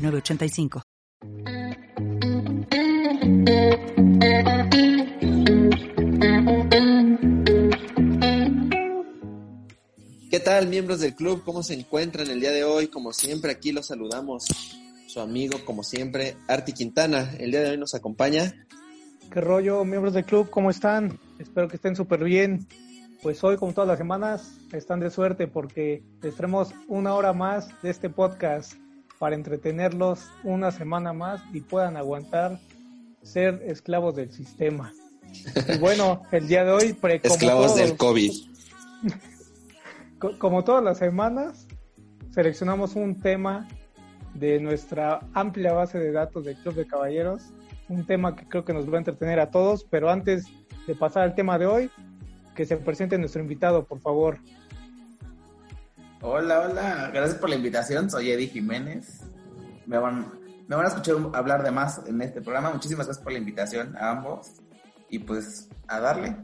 906985. ¿Qué tal, miembros del club? ¿Cómo se encuentran el día de hoy? Como siempre, aquí los saludamos. Su amigo, como siempre, Arti Quintana. El día de hoy nos acompaña. ¿Qué rollo, miembros del club? ¿Cómo están? Espero que estén súper bien. Pues hoy, como todas las semanas, están de suerte porque les traemos una hora más de este podcast para entretenerlos una semana más y puedan aguantar ser esclavos del sistema. Y bueno, el día de hoy... Como esclavos del COVID. Como todas las semanas, seleccionamos un tema de nuestra amplia base de datos del Club de Caballeros, un tema que creo que nos va a entretener a todos, pero antes de pasar al tema de hoy, que se presente nuestro invitado, por favor. Hola, hola, gracias por la invitación, soy Eddie Jiménez. Me van, me van a escuchar hablar de más en este programa, muchísimas gracias por la invitación a ambos y pues a darle.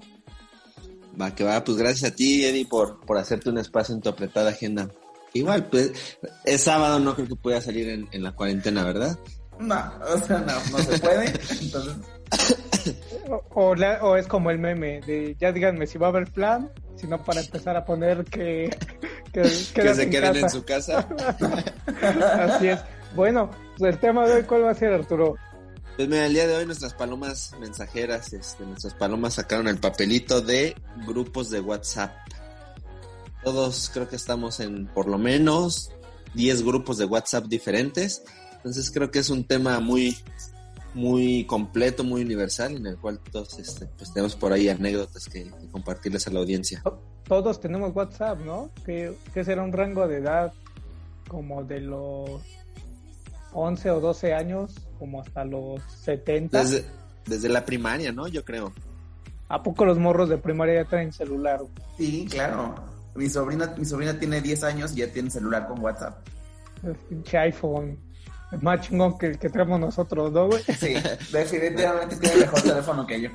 Va, que va, pues gracias a ti, Eddie, por, por hacerte un espacio en tu apretada agenda. Igual, pues, es sábado, no creo que pueda salir en, en la cuarentena, ¿verdad? No, o sea, no, no se puede, entonces... O, o, es como el meme de ya díganme si va a haber plan, sino para empezar a poner que... Que, que se queden en su casa. Así es. Bueno, pues el tema de hoy, ¿cuál va a ser, Arturo? Pues mira, el día de hoy nuestras palomas mensajeras, este, nuestras palomas sacaron el papelito de grupos de WhatsApp. Todos creo que estamos en por lo menos 10 grupos de WhatsApp diferentes. Entonces creo que es un tema muy, muy completo, muy universal, en el cual todos este, pues tenemos por ahí anécdotas que, que, compartirles a la audiencia. Todos tenemos WhatsApp, ¿no? Que, que será un rango de edad como de los 11 o 12 años, como hasta los 70. Desde, desde la primaria, ¿no? Yo creo. ¿A poco los morros de primaria ya traen celular? Sí, claro. Mi sobrina, mi sobrina tiene 10 años y ya tiene celular con WhatsApp. El pinche iPhone. Más chingón que el que traemos nosotros, ¿no, güey? Sí, definitivamente tiene mejor teléfono que yo.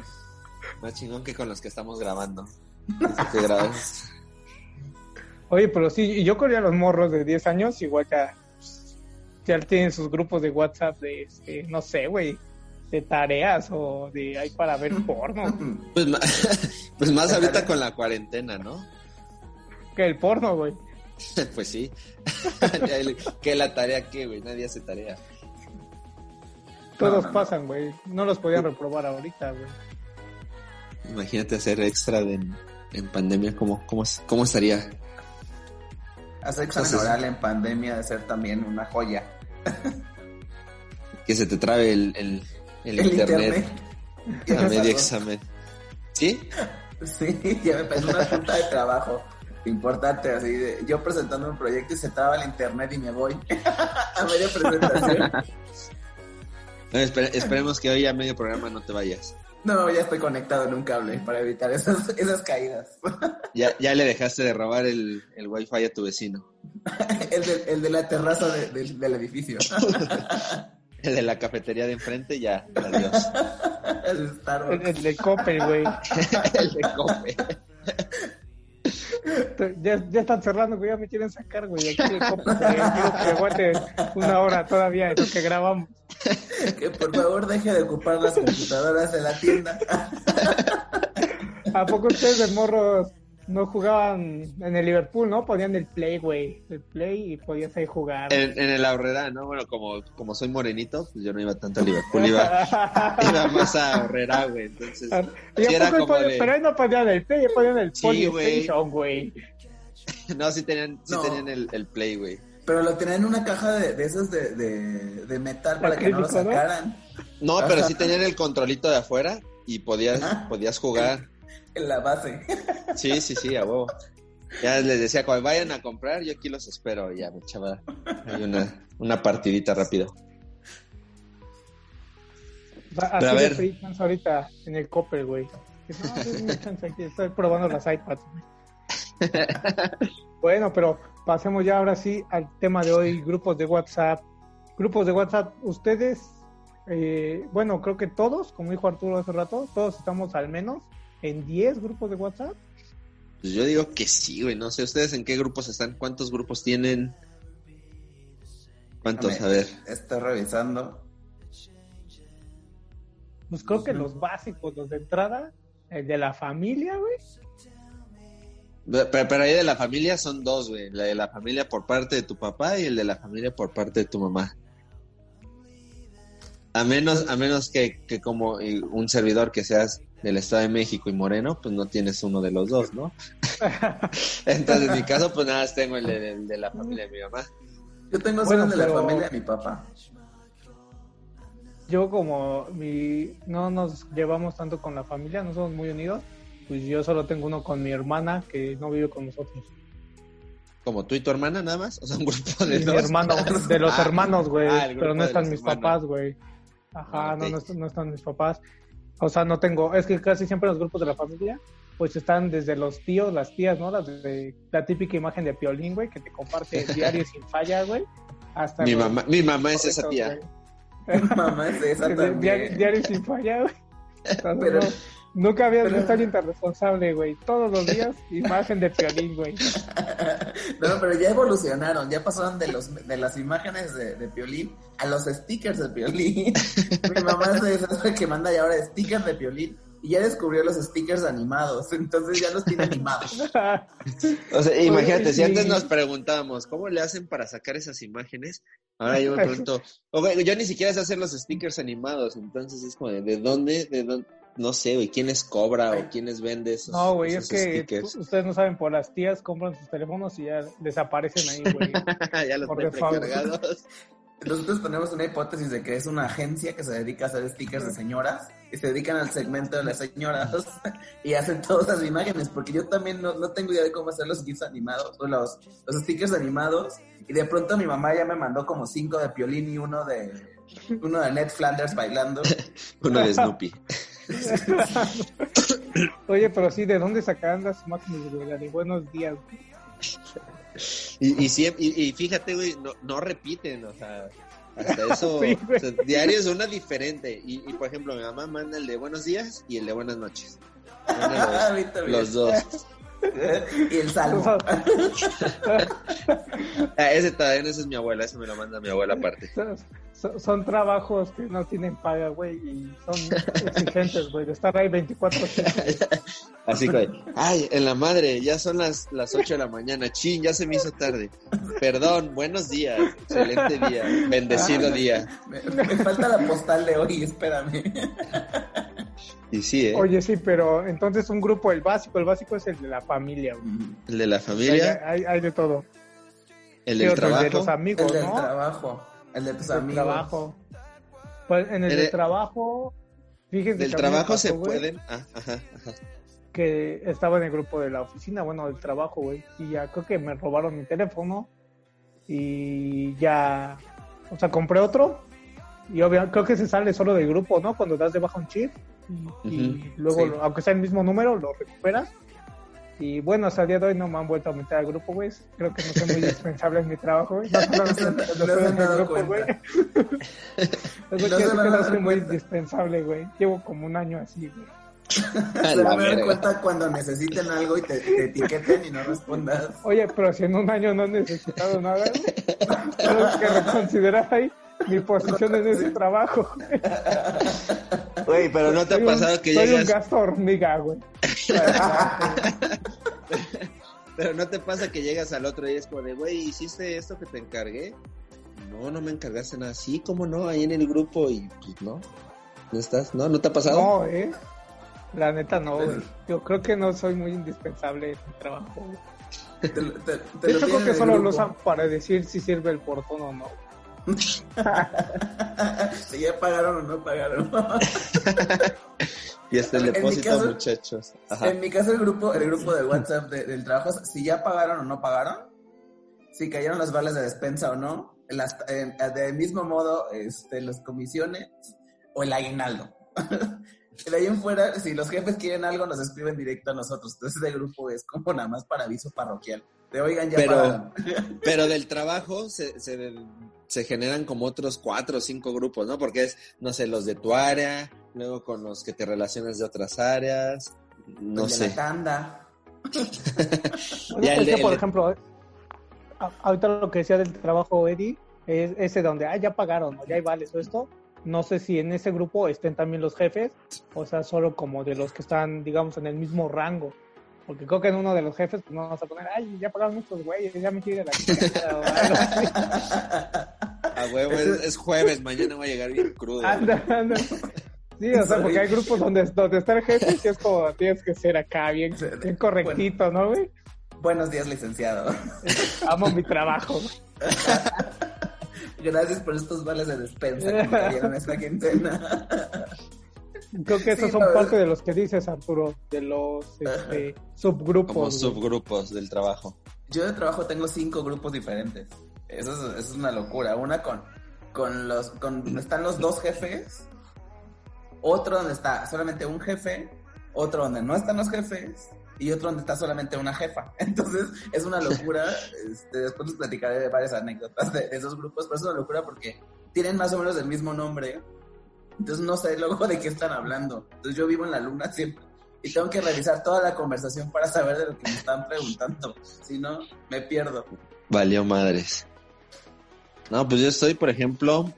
Más chingón que con los que estamos grabando. Oye, pero sí, yo corría los morros de 10 años, igual ya, ya tienen sus grupos de WhatsApp de, este, no sé, güey, de tareas o de ahí para ver porno. Pues, pues más ahorita con la cuarentena, ¿no? Que el porno, güey. pues sí. que la tarea que, güey, nadie hace tarea. Todos no, no, pasan, güey. No los podían reprobar ahorita, güey. Imagínate hacer extra de, en pandemia, ¿cómo, cómo, cómo estaría? Hacer examen Entonces, oral en pandemia de ser también una joya. que se te trabe el, el, el, el internet, internet. a medio examen. ¿Sí? Sí, ya me pasó una junta de trabajo importante, así de yo presentando un proyecto y se traba el internet y me voy a media presentación. No, espere, esperemos que hoy a medio programa no te vayas. No, ya estoy conectado en un cable para evitar esas, esas caídas. Ya, ya le dejaste de robar el, el wifi a tu vecino. el, de, el de la terraza de, de, del edificio. el de la cafetería de enfrente, ya, adiós. el, el, el de Cope, güey. el de Cope. Ya, ya están cerrando, güey, ya me quieren sacar, güey. Aquí aguante una hora todavía de lo que grabamos. Que por favor deje de ocupar las computadoras de la tienda. ¿A poco ustedes de morros no jugaban en el Liverpool, no? Ponían el play, güey. El play y podías ahí jugar. En, en el Ahorrera, ¿no? Bueno, como, como soy morenito, pues yo no iba tanto a Liverpool, iba, iba más a Ahorrera, güey. Entonces, sí era como de... Pero ahí no ponían el play, ponían el sí, PlayStation, güey. no, sí tenían, sí no. tenían el, el play, güey. Pero lo tenían en una caja de, de esas de, de, de metal para que no lo sacaran. No, pero sí tenían el controlito de afuera y podías, podías jugar. En la base. Sí, sí, sí, a huevo. Ya les decía, cuando vayan a comprar, yo aquí los espero. Ya echaba hay una, una partidita rápido. Así a ver. pedí chance ahorita en el Copper, güey. No, denme chance aquí, estoy probando las iPads. bueno, pero pasemos ya ahora sí al tema de hoy, grupos de WhatsApp. Grupos de WhatsApp, ustedes, eh, bueno, creo que todos, como dijo Arturo hace rato, todos estamos al menos en 10 grupos de WhatsApp. Pues yo digo que sí, güey. No sé, ¿ustedes en qué grupos están? ¿Cuántos grupos tienen? ¿Cuántos? A ver. Estoy revisando. Pues creo que los básicos, los de entrada, el de la familia, güey. Pero, pero ahí de la familia son dos, güey. La de la familia por parte de tu papá y el de la familia por parte de tu mamá. A menos, a menos que, que como eh, un servidor que seas del Estado de México y Moreno, pues no tienes uno de los dos, ¿no? Entonces, en mi caso, pues nada más tengo el de, el de la familia de mi mamá. Yo tengo Bueno, solo el de la familia de mi papá. yo como mi no nos llevamos tanto con la familia, no somos muy unidos, pues yo solo tengo uno con mi hermana que no vive con nosotros. Como tú y tu hermana, nada más. O sea, un grupo de dos. hermano, de los Ah, hermanos, güey, ah, pero no están los mis hermanos. papás, güey. Ajá, Ah, no, no están mis papás. O sea, no tengo, es que casi siempre los grupos de la familia, pues están desde los tíos, las tías, ¿no? Las de, la típica imagen de Piolín, güey, que te comparte diario sin falla, güey. Hasta Mi los mamá, mi mamá es esa tía. güey. Mamá es esa también. Diario, diario sin falla, güey. Entonces, Pero- no, nunca había pero- visto a alguien tan responsable, güey. Todos los días, imagen de Piolín, güey. No, pero ya evolucionaron, ya pasaron de los de las imágenes de, de Piolín a los stickers de Piolín. Mi mamá es de esas que manda ya ahora stickers de Piolín y ya descubrió los stickers animados, entonces ya los tiene animados. O sea, imagínate, si sí. antes nos preguntábamos cómo le hacen para sacar esas imágenes, ahora yo me pregunto, ok, yo ni siquiera sé hacer los stickers animados, entonces es como ¿de dónde? ¿De dónde? No sé, güey, ¿quién es cobra o quiénes vende esos, No, güey, es que tú- ustedes no saben, por las tías compran sus teléfonos y ya desaparecen ahí, güey. ya los precargados. Nosotros tenemos una hipótesis de que es una agencia que se dedica a hacer stickers de señoras y se dedican al segmento de las señoras y hacen todas las imágenes, porque yo también no, no tengo idea de cómo hacer los gifs animados o los, los stickers animados y de pronto mi mamá ya me mandó como cinco de Piolín y uno de uno de Ned Flanders bailando. Uno de Snoopy. Oye, pero sí, ¿de dónde sacarán las imágenes, güey? La de buenos días. Y, y, y, y fíjate, güey, no, no repiten, o sea, hasta eso, Sí, o sea, diario es una diferente. Y, y, por ejemplo, mi mamá manda el de buenos días y el de buenas noches. Los, los dos. Y el salmo. Ah, ese también, ese es mi abuela, ese me lo manda mi abuela aparte. Son, son- trabajos que no tienen paga, güey, y son exigentes, güey, de estar ahí 24 Así que, ay, en la madre, ya son las, las 8 de la mañana, chin, ya se me hizo tarde. Perdón, buenos días, excelente día, bendecido día. Me, me falta la postal de hoy, espérame. Y sí, ¿eh? Oye, sí, pero entonces un grupo, el básico, el básico es el de la familia, güey. El de la familia, hay, hay de todo. el ¿Qué del otro? El de los trabajo. amigos, El del ¿no? trabajo, el de tus El amigos. trabajo. Pues en el El de trabajo, fíjense Del que trabajo pasó, se güey, pueden. Ah, ajá, ajá. que estaba en el grupo de la oficina, bueno, del trabajo, güey, y ya creo que me robaron mi teléfono y ya, o sea, compré otro y obviamente creo que se sale solo del grupo, ¿no? Cuando das de baja un chip y, y luego, sí. aunque sea el mismo número, lo recuperas. Y bueno, hasta el día de hoy no me han vuelto a meter al grupo, güey. Creo que no soy muy indispensable en mi trabajo, güey. No, no, soy muy cuenta. indispensable, güey. Llevo como un año así, güey. Se van a dar cuenta cuando necesiten algo y te, te etiqueten y no respondas. Oye, pero si en un año no he necesitado nada, güey, tengo que reconsiderar ahí mi posición en ese trabajo. güey. Pero no te ha Soy un- pasado que soy un llegas. gasto hormiga, güey. Pero no te pasa que llegas al otro día y es como de, güey, ¿hiciste esto que te encargué? No, no me encargaste nada. Sí, ¿cómo no? Ahí en el grupo y pues no. ¿No estás? ¿No? ¿No te ha pasado? No, eh. La neta no, güey. Yo creo que no soy muy indispensable en mi trabajo. güey. Te, te, te De lo hecho, creo que solo lo usan para decir si sirve el portón o no. Si ya pagaron o no pagaron. Y hasta el depósito, caso- muchachos. Ajá. En mi caso, el grupo, el grupo de WhatsApp de- del trabajo, si ya pagaron o no pagaron, si cayeron las balas de despensa o no, las, de mismo modo, este, las comisiones o el aguinaldo. de ahí en fuera, si los jefes quieren algo, nos escriben directo a nosotros. Entonces, el grupo es como nada más para aviso parroquial. De oigan, ya Pero- pagaron. Pero del trabajo se, se, se generan como otros cuatro o cinco grupos, ¿no? Porque es, no sé, los de tu área, luego con los que te relacionas de otras áreas, no sé. la tanda. Ya, es el de- que, el por ejemplo, ahorita lo que decía del trabajo Eddie, es ese donde, ah, ya pagaron, o ya hay vales o esto. No sé si en ese grupo estén también los jefes, o sea, solo como de los que están, digamos, en el mismo rango. Porque creo que en uno de los jefes pues, no vamos a poner, ay, ya pagaron estos güeyes, ya me quiere la chingada", o algo así. A huevo, es, es jueves, mañana voy a llegar bien crudo. Anda, anda. Sí, o sea, porque hay grupos donde, donde está el jefe y es como tienes que ser acá bien, bien correctito, ¿no, güey? Buenos días, licenciado. Amo mi trabajo. Gracias por estos vales de despensa que me cayeron esta quincena. Creo que esos Sí, son la parte de los que dices, Arturo, de los este, subgrupos. Como subgrupos del trabajo. Yo de trabajo tengo cinco grupos diferentes. Eso es, eso es una locura. Una con, con los, con donde están los dos jefes, otro donde está solamente un jefe, otro donde no están los jefes y otro donde está solamente una jefa. Entonces es una locura. Este, después les platicaré de varias anécdotas de, de esos grupos, pero es una locura porque tienen más o menos el mismo nombre. Entonces no sé luego de qué están hablando. Entonces yo vivo en la luna siempre. Y tengo que revisar toda la conversación para saber de lo que me están preguntando. Si no, me pierdo. Valió madres. No, pues yo estoy, por ejemplo,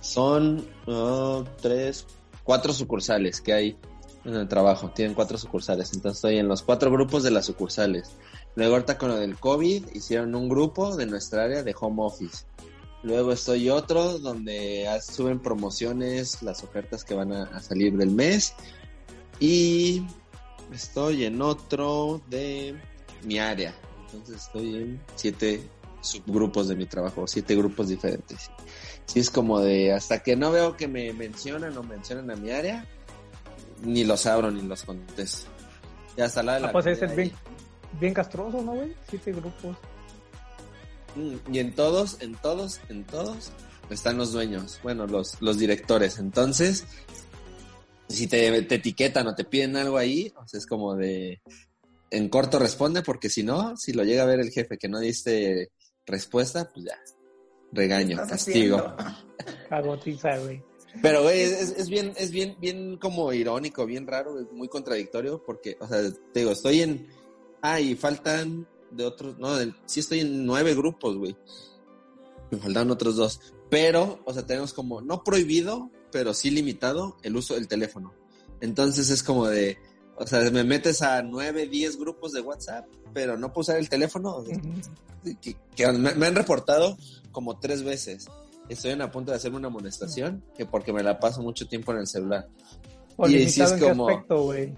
son oh, tres, cuatro sucursales que hay en el trabajo. Tienen cuatro sucursales. Entonces estoy en los cuatro grupos de las sucursales. Luego ahorita con lo del COVID hicieron un grupo de nuestra área de home office. Luego estoy otro donde suben promociones, las ofertas que van a, a salir del mes. Y estoy en otro de mi área. Entonces estoy en siete subgrupos de mi trabajo, siete grupos diferentes. Sí, es como de hasta que no veo que me mencionan o mencionan a mi área, ni los abro ni los contesto. Ya hasta la de la Ah, pues ese es bien, bien castroso, ¿no, güey? Siete grupos. Mm, Y en todos, en todos, en todos están los dueños, bueno, los, los directores. Entonces, si te, te etiquetan o te piden algo ahí, o sea, es como de en corto responde, porque si no, si lo llega a ver el jefe que no diste respuesta, pues ya, regaño, ¿Qué estás castigo. Cagotiza, güey. Pero, güey, es bien, es bien, bien como irónico, bien raro, es muy contradictorio, porque, o sea, te digo, estoy en, ah, y faltan de otros, no, de- sí estoy en nueve grupos, güey. Me faltan otros dos. Pero, o sea, tenemos como, no prohibido, pero sí limitado el uso del teléfono. Entonces es como de, o sea, me metes a nueve, diez grupos de WhatsApp, pero no puedo usar el teléfono. sea, Ujú. que, que me, me han reportado como tres veces. Estoy en a punto de hacerme una amonestación, que porque me la paso mucho tiempo en el celular. O Y limitado es en qué como- aspecto, güey.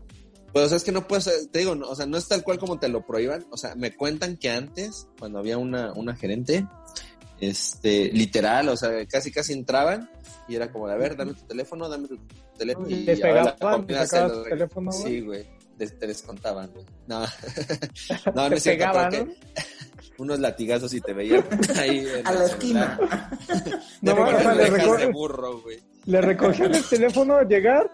Pues o sea, es que no puedes, te digo, no, o sea, no es tal cual como te lo prohíban. O sea, me cuentan que antes, cuando había una, una gerente, este, literal, o sea, casi casi entraban y era como, a ver, dame tu teléfono, dame tu teléfono. Y te la pegaban, te tu teléfono, güey. Sí, güey, te, te descontaban, güey. No, no, no es cierto, pegaban, ¿no? que unos latigazos y te veían ahí en A la celular. esquina. De No, poner o sea, le de burro, güey. Le recogían el teléfono al llegar.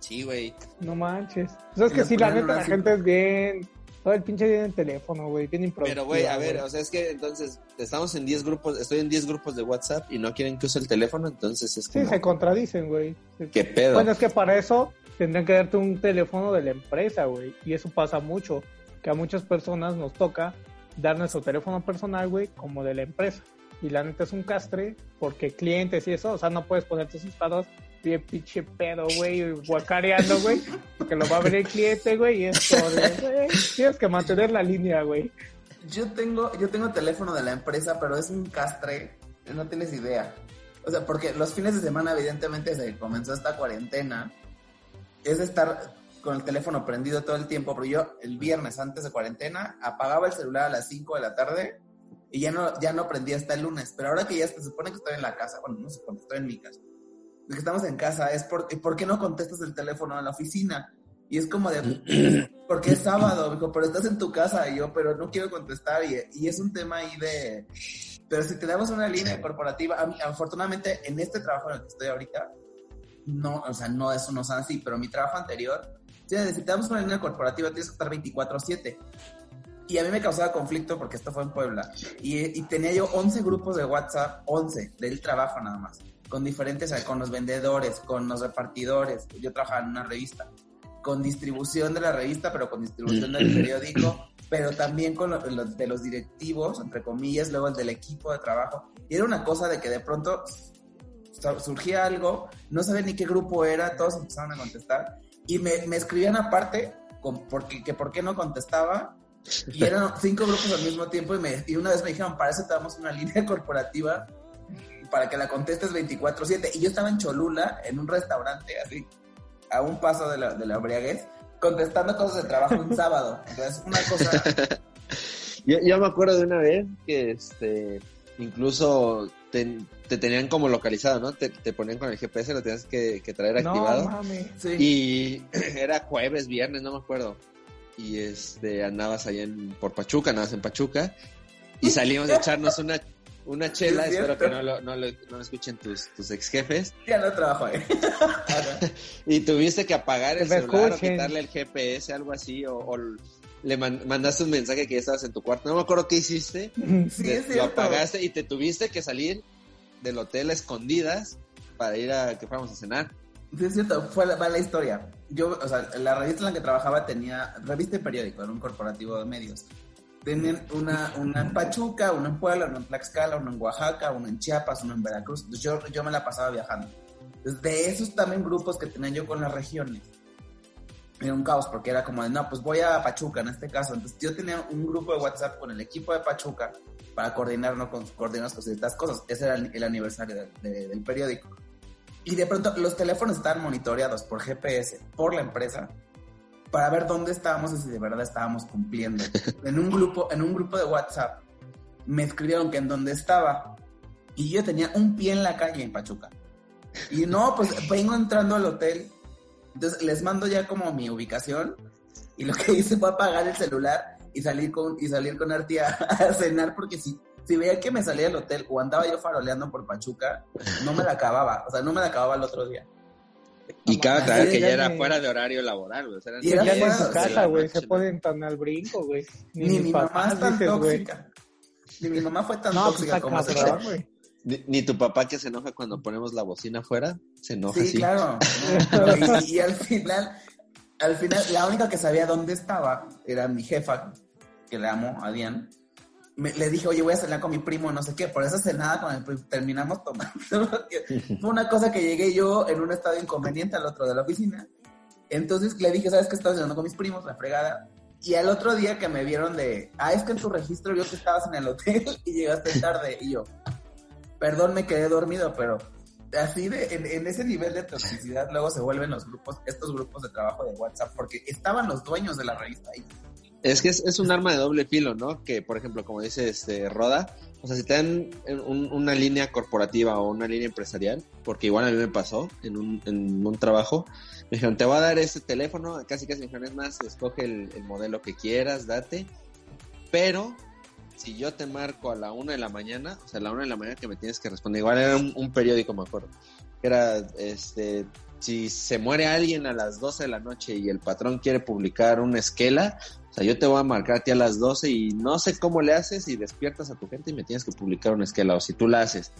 Sí, güey. No manches. O sea, es que sí, la neta, la gente es bien. Todo el pinche día en el teléfono, güey. Bien improvisado. Pero, güey, a ver, o sea, es que entonces estamos en 10 grupos, estoy en 10 grupos de WhatsApp y no quieren que use el teléfono, entonces es Sí, como, se contradicen, güey. ¿qué pedo? Bueno, es que para eso tendrían que darte un teléfono de la empresa, güey. Y eso pasa mucho. Que a muchas personas nos toca dar nuestro teléfono personal, güey, como de la empresa. Y la neta es un castre porque clientes y eso, o sea, no puedes poner tus estados bien pinche pedo, güey, guacareando, güey, porque lo va a ver el cliente, güey, y es de, güey, tienes que mantener la línea, güey. Yo tengo, yo tengo teléfono de la empresa, pero es un castre, no tienes idea. O sea, porque los fines de semana, evidentemente, se comenzó esta cuarentena. Es estar con el teléfono prendido todo el tiempo, pero yo el viernes antes de cuarentena apagaba el celular a las 5 de la tarde y ya no, ya no prendía hasta el lunes. Pero ahora que ya se supone que estoy en la casa, bueno, no cuándo estoy en mi casa, que estamos en casa, es por, ¿por qué no contestas el teléfono en la oficina? Y es como de, porque es sábado, dijo, pero estás en tu casa, y yo, pero no quiero contestar, y, y es un tema ahí de, pero si tenemos una línea corporativa, afortunadamente en este trabajo en el que estoy ahorita, no, o sea, no, eso no es así, pero mi trabajo anterior, si necesitamos una línea corporativa, tienes que estar 24/7. Y a mí me causaba conflicto porque esto fue en Puebla. Y, tenía yo 11 grupos de WhatsApp, 11 del trabajo nada más, con diferentes, con los vendedores, con los repartidores. Yo trabajaba en una revista, con distribución de la revista, pero con distribución del periódico, pero también con los de los directivos, entre comillas, luego el del equipo de trabajo. Y era una cosa de que de pronto surgía algo, no sabía ni qué grupo era, todos empezaron a contestar y me, me escribían aparte con, porque, que por qué no contestaba y eran cinco grupos al mismo tiempo y, me, y una vez me dijeron, para eso te damos una línea corporativa para que la contestes 24/7 y yo estaba en Cholula en un restaurante así a un paso de la, de la embriaguez contestando cosas de trabajo un sábado. Entonces, una cosa... yo, yo me acuerdo de una vez que este incluso te, tenían como localizado, ¿no? Te, ponían con el GPS, lo tenías que, traer activado. Y era jueves, viernes, no me acuerdo. Y este andabas ahí en, por Pachuca, andabas en Pachuca. Y salimos a echarnos una, una chela, espero que no lo, no lo, escuchen tus, tus ex jefes. Ya no trabajo ahí. y tuviste que apagar el celular o quitarle el GPS, algo así, o le mandaste un mensaje que ya estabas en tu cuarto. No me acuerdo qué hiciste. Sí, es lo apagaste y te tuviste que salir del hotel a escondidas para ir a que fuéramos a cenar. Sí, es cierto, fue la, la historia. Yo, o sea, la revista en la que trabajaba tenía revista y periódico, era un corporativo de medios. Tenían una, una en Pachuca, una en Puebla, una en Tlaxcala, una en Oaxaca, una en Chiapas, una en Veracruz. Entonces yo, yo me la pasaba viajando. de esos también grupos que tenía yo con las regiones, era un caos porque era como de, no, pues voy a Pachuca en este caso. Entonces yo tenía un grupo de WhatsApp con el equipo de Pachuca para coordinarnos con, coordinar con ciertas cosas. Ese era el, aniversario del periódico. Y de pronto los teléfonos estaban monitoreados por GPS, por la empresa, para ver dónde estábamos y si de verdad estábamos cumpliendo. En un grupo, en un grupo de WhatsApp me escribieron que en dónde estaba y yo tenía un pie en la calle en Pachuca. Y no, pues vengo entrando al hotel entonces les mando ya como mi ubicación y lo que hice fue apagar el celular y salir con, y salir con Arti a, cenar porque si, si veía que me salía del hotel o andaba yo faroleando por Pachuca, no me la acababa, o sea, no me la acababa el otro día. Y cada vez que ya era fuera de horario laboral, güey. y era ya en su casa, güey, se ponen tan al brinco, güey. Ni, mi mamá es tan tóxica. Ni mi mamá fue tan pues tóxica como se güey. Ni, tu papá que se enoja cuando ponemos la bocina afuera, se enoja. Sí, claro. y, al final, al final, la única que sabía dónde estaba era mi jefa, que le amo, a Diane. Le dije, oye, voy a cenar con mi primo, no sé qué. Por esa cenada con el primo, terminamos tomando. Fue una cosa que llegué yo en un estado inconveniente al otro de la oficina. Entonces le dije, ¿sabes qué? Estaba cenando con mis primos, la fregada. Y al otro día que me vieron de, ah, es que en tu registro vio que estabas en el hotel y llegaste tarde. Y yo, perdón, me quedé dormido, pero así de, en, ese nivel de toxicidad luego se vuelven los grupos, estos grupos de trabajo de WhatsApp, porque estaban los dueños de la revista ahí. Es que es, un arma de doble filo, ¿no? Que, por ejemplo, como dice este Roda, o sea, si te dan una línea corporativa o una línea empresarial, porque igual a mí me pasó en un, en un trabajo, me dijeron, te voy a dar este teléfono, casi casi me dijeron, es más, escoge el, el modelo que quieras, date, pero si yo te marco a la una de la mañana, o sea, a la una de la mañana que me tienes que responder, igual era un, periódico, me acuerdo, era, este, si se muere alguien a las 12 de la noche y el patrón quiere publicar una esquela, o sea, yo te voy a marcar a ti a las 12 y no sé cómo le haces y despiertas a tu gente y me tienes que publicar una esquela, o si tú la haces.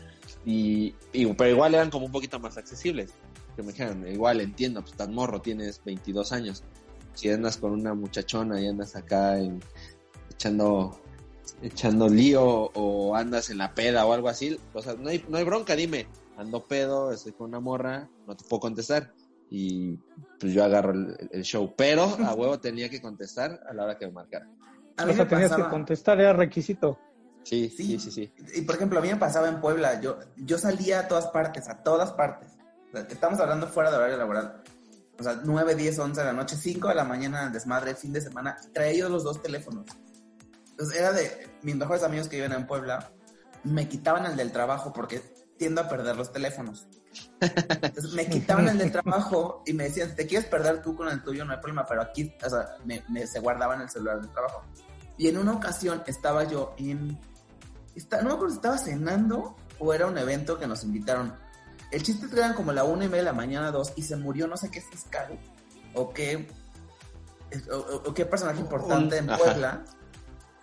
Y, pero igual eran como un poquito más accesibles. Que me dijeron, igual entiendo, pues tan morro, tienes 22 años. Si andas con una muchachona y andas acá echando echando lío o andas en la peda o algo así, o sea, no hay, no hay bronca, dime, ando pedo, estoy con una morra, no te puedo contestar. Y pues yo agarro el, show, pero a huevo tenía que contestar a la hora que me marcara. A mí o sea, tenías que contestar, era requisito. Sí, sí, sí, sí, Y por ejemplo, a mí me pasaba en Puebla, yo, yo salía a todas partes, a todas partes. estamos hablando fuera de horario laboral. O sea, 9, 10, 11 de la noche, 5 de la mañana, desmadre, fin de semana. Traía yo los dos teléfonos. Entonces era de mis mejores amigos que viven en Puebla, me quitaban el del trabajo porque tiendo a perder los teléfonos. Entonces me quitaban el del trabajo y me decían, te quieres perder tú con el tuyo, no hay problema, pero aquí, o sea, me, se guardaban el celular del trabajo. Y en una ocasión estaba yo en, está, no me acuerdo si estaba cenando o era un evento que nos invitaron. El chiste eran como la una y media de la mañana, dos, y se murió no sé qué fiscal o qué, o, qué personaje importante en Puebla.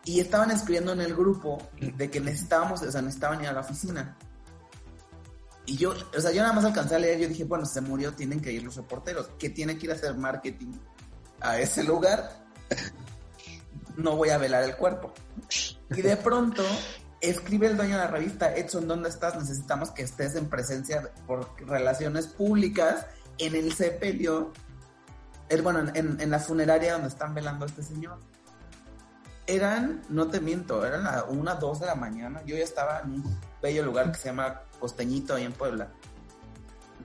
Y estaban escribiendo en el grupo de que necesitábamos, o sea, necesitaban ir a la oficina. Y yo, o sea, yo nada más alcancé a leer, yo dije, bueno, se murió, tienen que ir los reporteros, que tiene que ir a hacer marketing a ese lugar. No voy a velar el cuerpo. Y de pronto escribe el dueño de la revista, Edson, ¿dónde estás? Necesitamos que estés en presencia por relaciones públicas en el sepelio, el, bueno, en, en, la funeraria donde están velando a este señor. Eran, no te miento, eran la una, dos de la mañana. Yo ya estaba en un bello lugar que se llama Costeñito ahí en Puebla.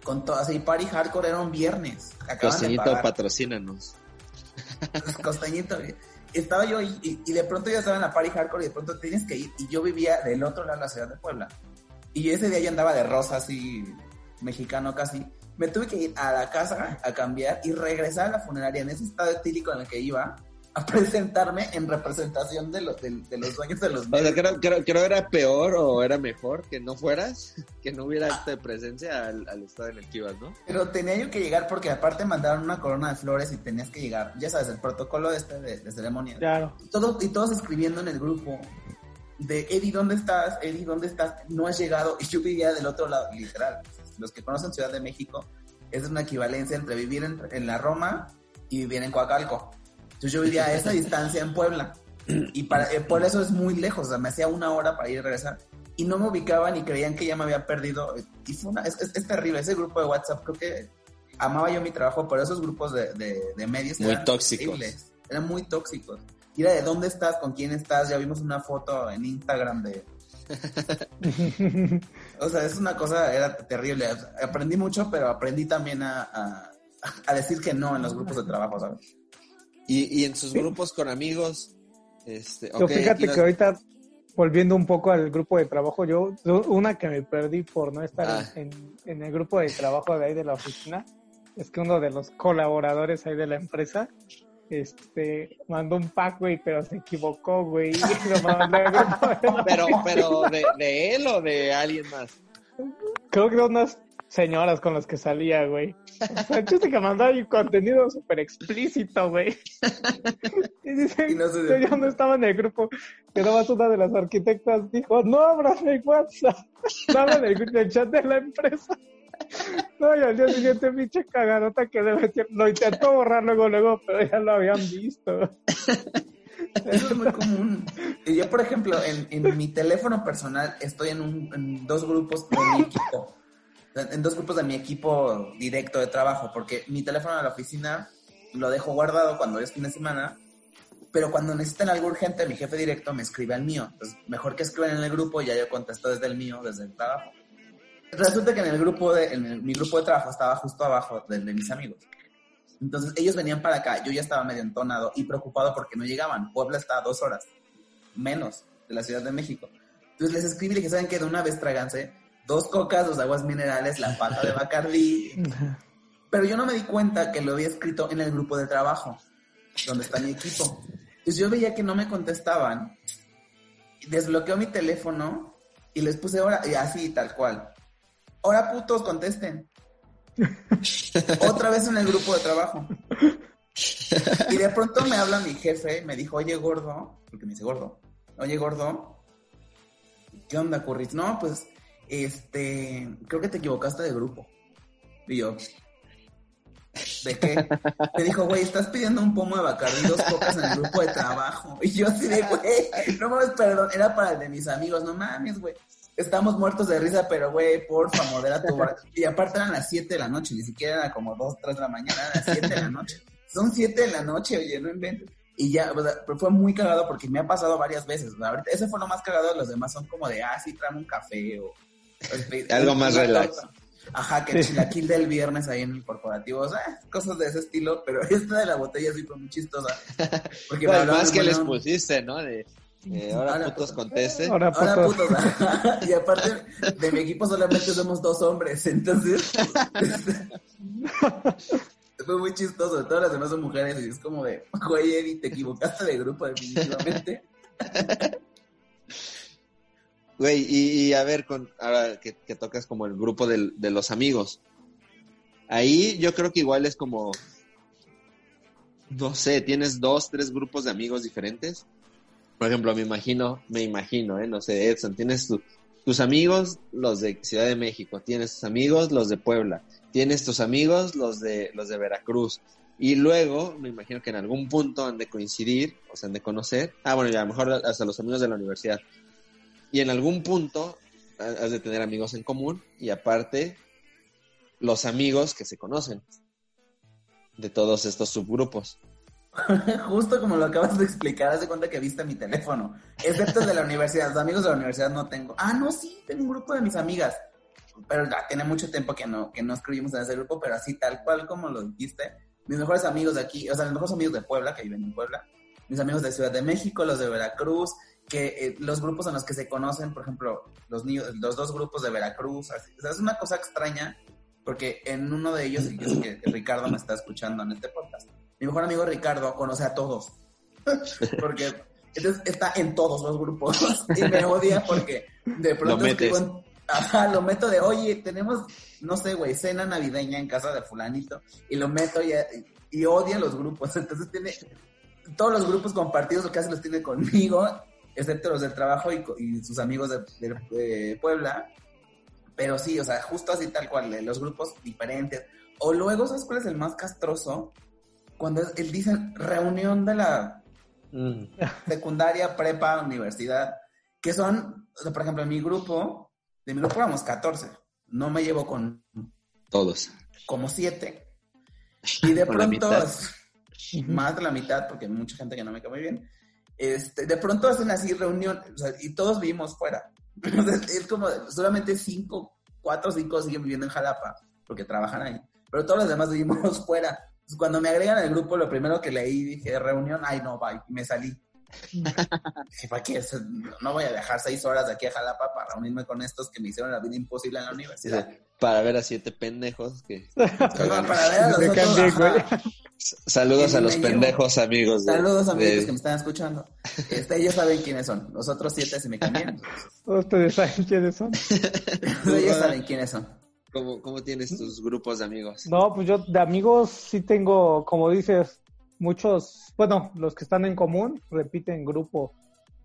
Con todo, así, party hardcore era un viernes. Costeñito, patrocínanos. Costeñito, estaba yo y, y, de pronto ya estaba en la party hardcore y de pronto tienes que ir. Y yo vivía del otro lado de la ciudad de Puebla. Y ese día yo andaba de rosa, así, mexicano casi. Me tuve que ir a la casa a cambiar y regresar a la funeraria en ese estado etílico en el que iba a presentarme en representación de los, de, los dueños de los medios. O sea, creo, creo, era peor o era mejor que no fueras, que no hubiera de presencia al, estado en el que ibas, ¿no? Pero tenía yo que llegar porque aparte mandaron una corona de flores y tenías que llegar, ya sabes, el protocolo este de, ceremonia. Claro. Y, todo, y todos escribiendo en el grupo de Eddie, ¿dónde estás? Eddie, ¿dónde estás? No has llegado. Y yo vivía del otro lado, literal. Los que conocen Ciudad de México, es una equivalencia entre vivir en, en la Roma y vivir en Coacalco. Entonces yo vivía a esa distancia en Puebla. Y para, eh, por eso es muy lejos, o sea, me hacía una hora para ir y regresar. Y no me ubicaban y creían que ya me había perdido. Y fue una, es, es, terrible, ese grupo de WhatsApp, creo que amaba yo mi trabajo, pero esos grupos de, de, medios muy tóxicos. eran muy tóxicos. Y era de dónde estás, con quién estás, ya vimos una foto en Instagram de... o sea, es una cosa, era terrible. aprendí mucho, pero aprendí también a, a, a decir que no en los grupos de trabajo, ¿sabes? Y, y en sus grupos con amigos. Este, yo fíjate que ahorita, volviendo un poco al grupo de trabajo, yo, una que me perdí por no estar ah. en, en, el grupo de trabajo de ahí de la oficina, es que uno de los colaboradores ahí de la empresa, este, mandó un pack, güey, pero se equivocó, güey. pero, pero, ¿de, ¿de él o de alguien más? Creo que unas señoras con las que salía, güey. O sea, chiste que mandaba contenido súper explícito, güey. Y dice, yo ya no estaba en el grupo, que más una de las arquitectas dijo, no abras mi WhatsApp, no en el, chat de la empresa. No, y al día siguiente, pinche cagadota que debe Lo intentó borrar luego, luego, pero ya lo habían visto. Eso es muy común. Y yo, por ejemplo, en, en mi teléfono personal estoy en, un, en dos grupos con mi equipo en dos grupos de mi equipo directo de trabajo, porque mi teléfono de la oficina lo dejo guardado cuando es fin de semana, pero cuando necesitan algo urgente, mi jefe directo me escribe al mío. Entonces, mejor que escriban en el grupo y ya yo contesto desde el mío, desde el trabajo. Resulta que en el grupo de, en mi grupo de trabajo estaba justo abajo del de mis amigos. Entonces, ellos venían para acá, yo ya estaba medio entonado y preocupado porque no llegaban. Puebla está a dos horas, menos, de la Ciudad de México. Entonces les escribí y dije, ¿saben qué? De una vez tráiganse dos cocas, dos aguas minerales, la pata de Bacardí. Pero yo no me di cuenta que lo había escrito en el grupo de trabajo, donde está mi equipo. Entonces yo veía que no me contestaban. Desbloqueo mi teléfono y les puse ahora, y así, tal cual. Ahora putos, contesten. Otra vez en el grupo de trabajo. Y de pronto me habla mi jefe, me dijo, oye gordo, porque me dice gordo, oye gordo, ¿qué onda, Curris? No, pues este, creo que te equivocaste de grupo. Y yo, ¿de qué? Me dijo, güey, estás pidiendo un pomo de Bacardi dos cocas en el grupo de trabajo. Y yo así de, güey, no mames, perdón, era para el de mis amigos, no mames, güey. Estamos muertos de risa, pero güey, porfa, modera tu... Y aparte eran las 7 de la noche, ni siquiera era como 2, 3 de la mañana, eran las 7 de la noche. Son 7 de la noche, oye, no inventes. Y ya, pero fue muy cagado porque me ha pasado varias veces. Ahorita, ese fue lo más cagado, los demás son como de, ah, sí, tráeme un café o algo más relax. Ajá, que el chilaquil del viernes ahí en el corporativo, o sea, cosas de ese estilo, pero esta de la botella sí fue muy chistosa. Porque más que les pusiste, ¿no? De Eh, ahora, Ahora putos contesten. Ahora, Ahora puto. putos. y aparte, de mi equipo solamente somos dos hombres, entonces. Fue muy chistoso. Todas las demás son mujeres y es como de, güey, Eddie, te equivocaste de grupo, definitivamente. Güey, y, a ver, con, ahora que, tocas como el grupo del- de los amigos. Ahí yo creo que igual es como, no sé, tienes dos, tres grupos de amigos diferentes. Por ejemplo, me imagino, me imagino, ¿eh? No sé, Edson, tienes tu- tus amigos, los de Ciudad de México, tienes tus amigos, los de Puebla, tienes tus amigos, los de, los de Veracruz. Y luego, me imagino que en algún punto han de coincidir, o sea, han de conocer. Ah, bueno, ya a lo mejor hasta los amigos de la universidad. Y en algún punto ha- has de tener amigos en común y aparte los amigos que se conocen de todos estos subgrupos. Justo como lo acabas de explicar, haz de cuenta que viste mi teléfono. Excepto de la universidad. Los amigos de la universidad no tengo. Ah, no, sí, tengo un grupo de mis amigas. Pero ya tiene mucho tiempo que no, que no escribimos en ese grupo, pero así tal cual como lo dijiste. Mis mejores amigos de aquí, o sea, mis mejores amigos de Puebla, que viven en Puebla. Mis amigos de Ciudad de México, los de Veracruz, que eh, los grupos en los que se conocen, por ejemplo, los niños, los dos grupos de Veracruz. así. O sea, es una cosa extraña, porque en uno de ellos, y yo sé que Ricardo me está escuchando en este podcast, mi mejor amigo Ricardo conoce a todos. porque entonces está en todos los grupos y me odia porque de pronto Lo escribo Ajá, lo meto de, oye, tenemos, no sé, güey, cena navideña en casa de fulanito, y lo meto y, y odia los grupos, entonces tiene, todos los grupos compartidos lo casi los tiene conmigo, excepto los del trabajo y, y sus amigos de, de- de Puebla, pero sí, o sea, justo así tal cual, de los grupos diferentes, o luego, ¿sabes cuál es el más castroso? Cuando es- él dice reunión de la secundaria, prepa, universidad, que son, o sea, por ejemplo, en mi grupo, de mi grupo éramos 14, no me llevo con Todos. como 7. Y de pronto, mitad. más de la mitad, porque hay mucha gente que no me cae muy bien, este, de pronto hacen así reunión, y todos vivimos fuera. Es como, solamente 5, 4 o 5 siguen viviendo en Jalapa, porque trabajan ahí, pero todos los demás vivimos fuera. Cuando me agregan al grupo, lo primero que leí, dije, reunión, ay, no, bye, y me salí. Dije, ¿para qué? No voy a viajar seis horas de aquí a Jalapa para reunirme con estos que me hicieron la vida imposible en la universidad. Para ver a siete pendejos que... Para, para ver a los otros, ajá. Saludos a los me llevo. pendejos amigos. de- Saludos amigos de- que me están escuchando. Este, ellos saben quiénes son. Los otros siete se me cambian. Todos ustedes saben quiénes son. ellos saben quiénes son. ¿Cómo, ¿Cómo tienes tus grupos de amigos? No, pues yo de amigos sí tengo, como dices, muchos, bueno, los que están en común repiten grupo.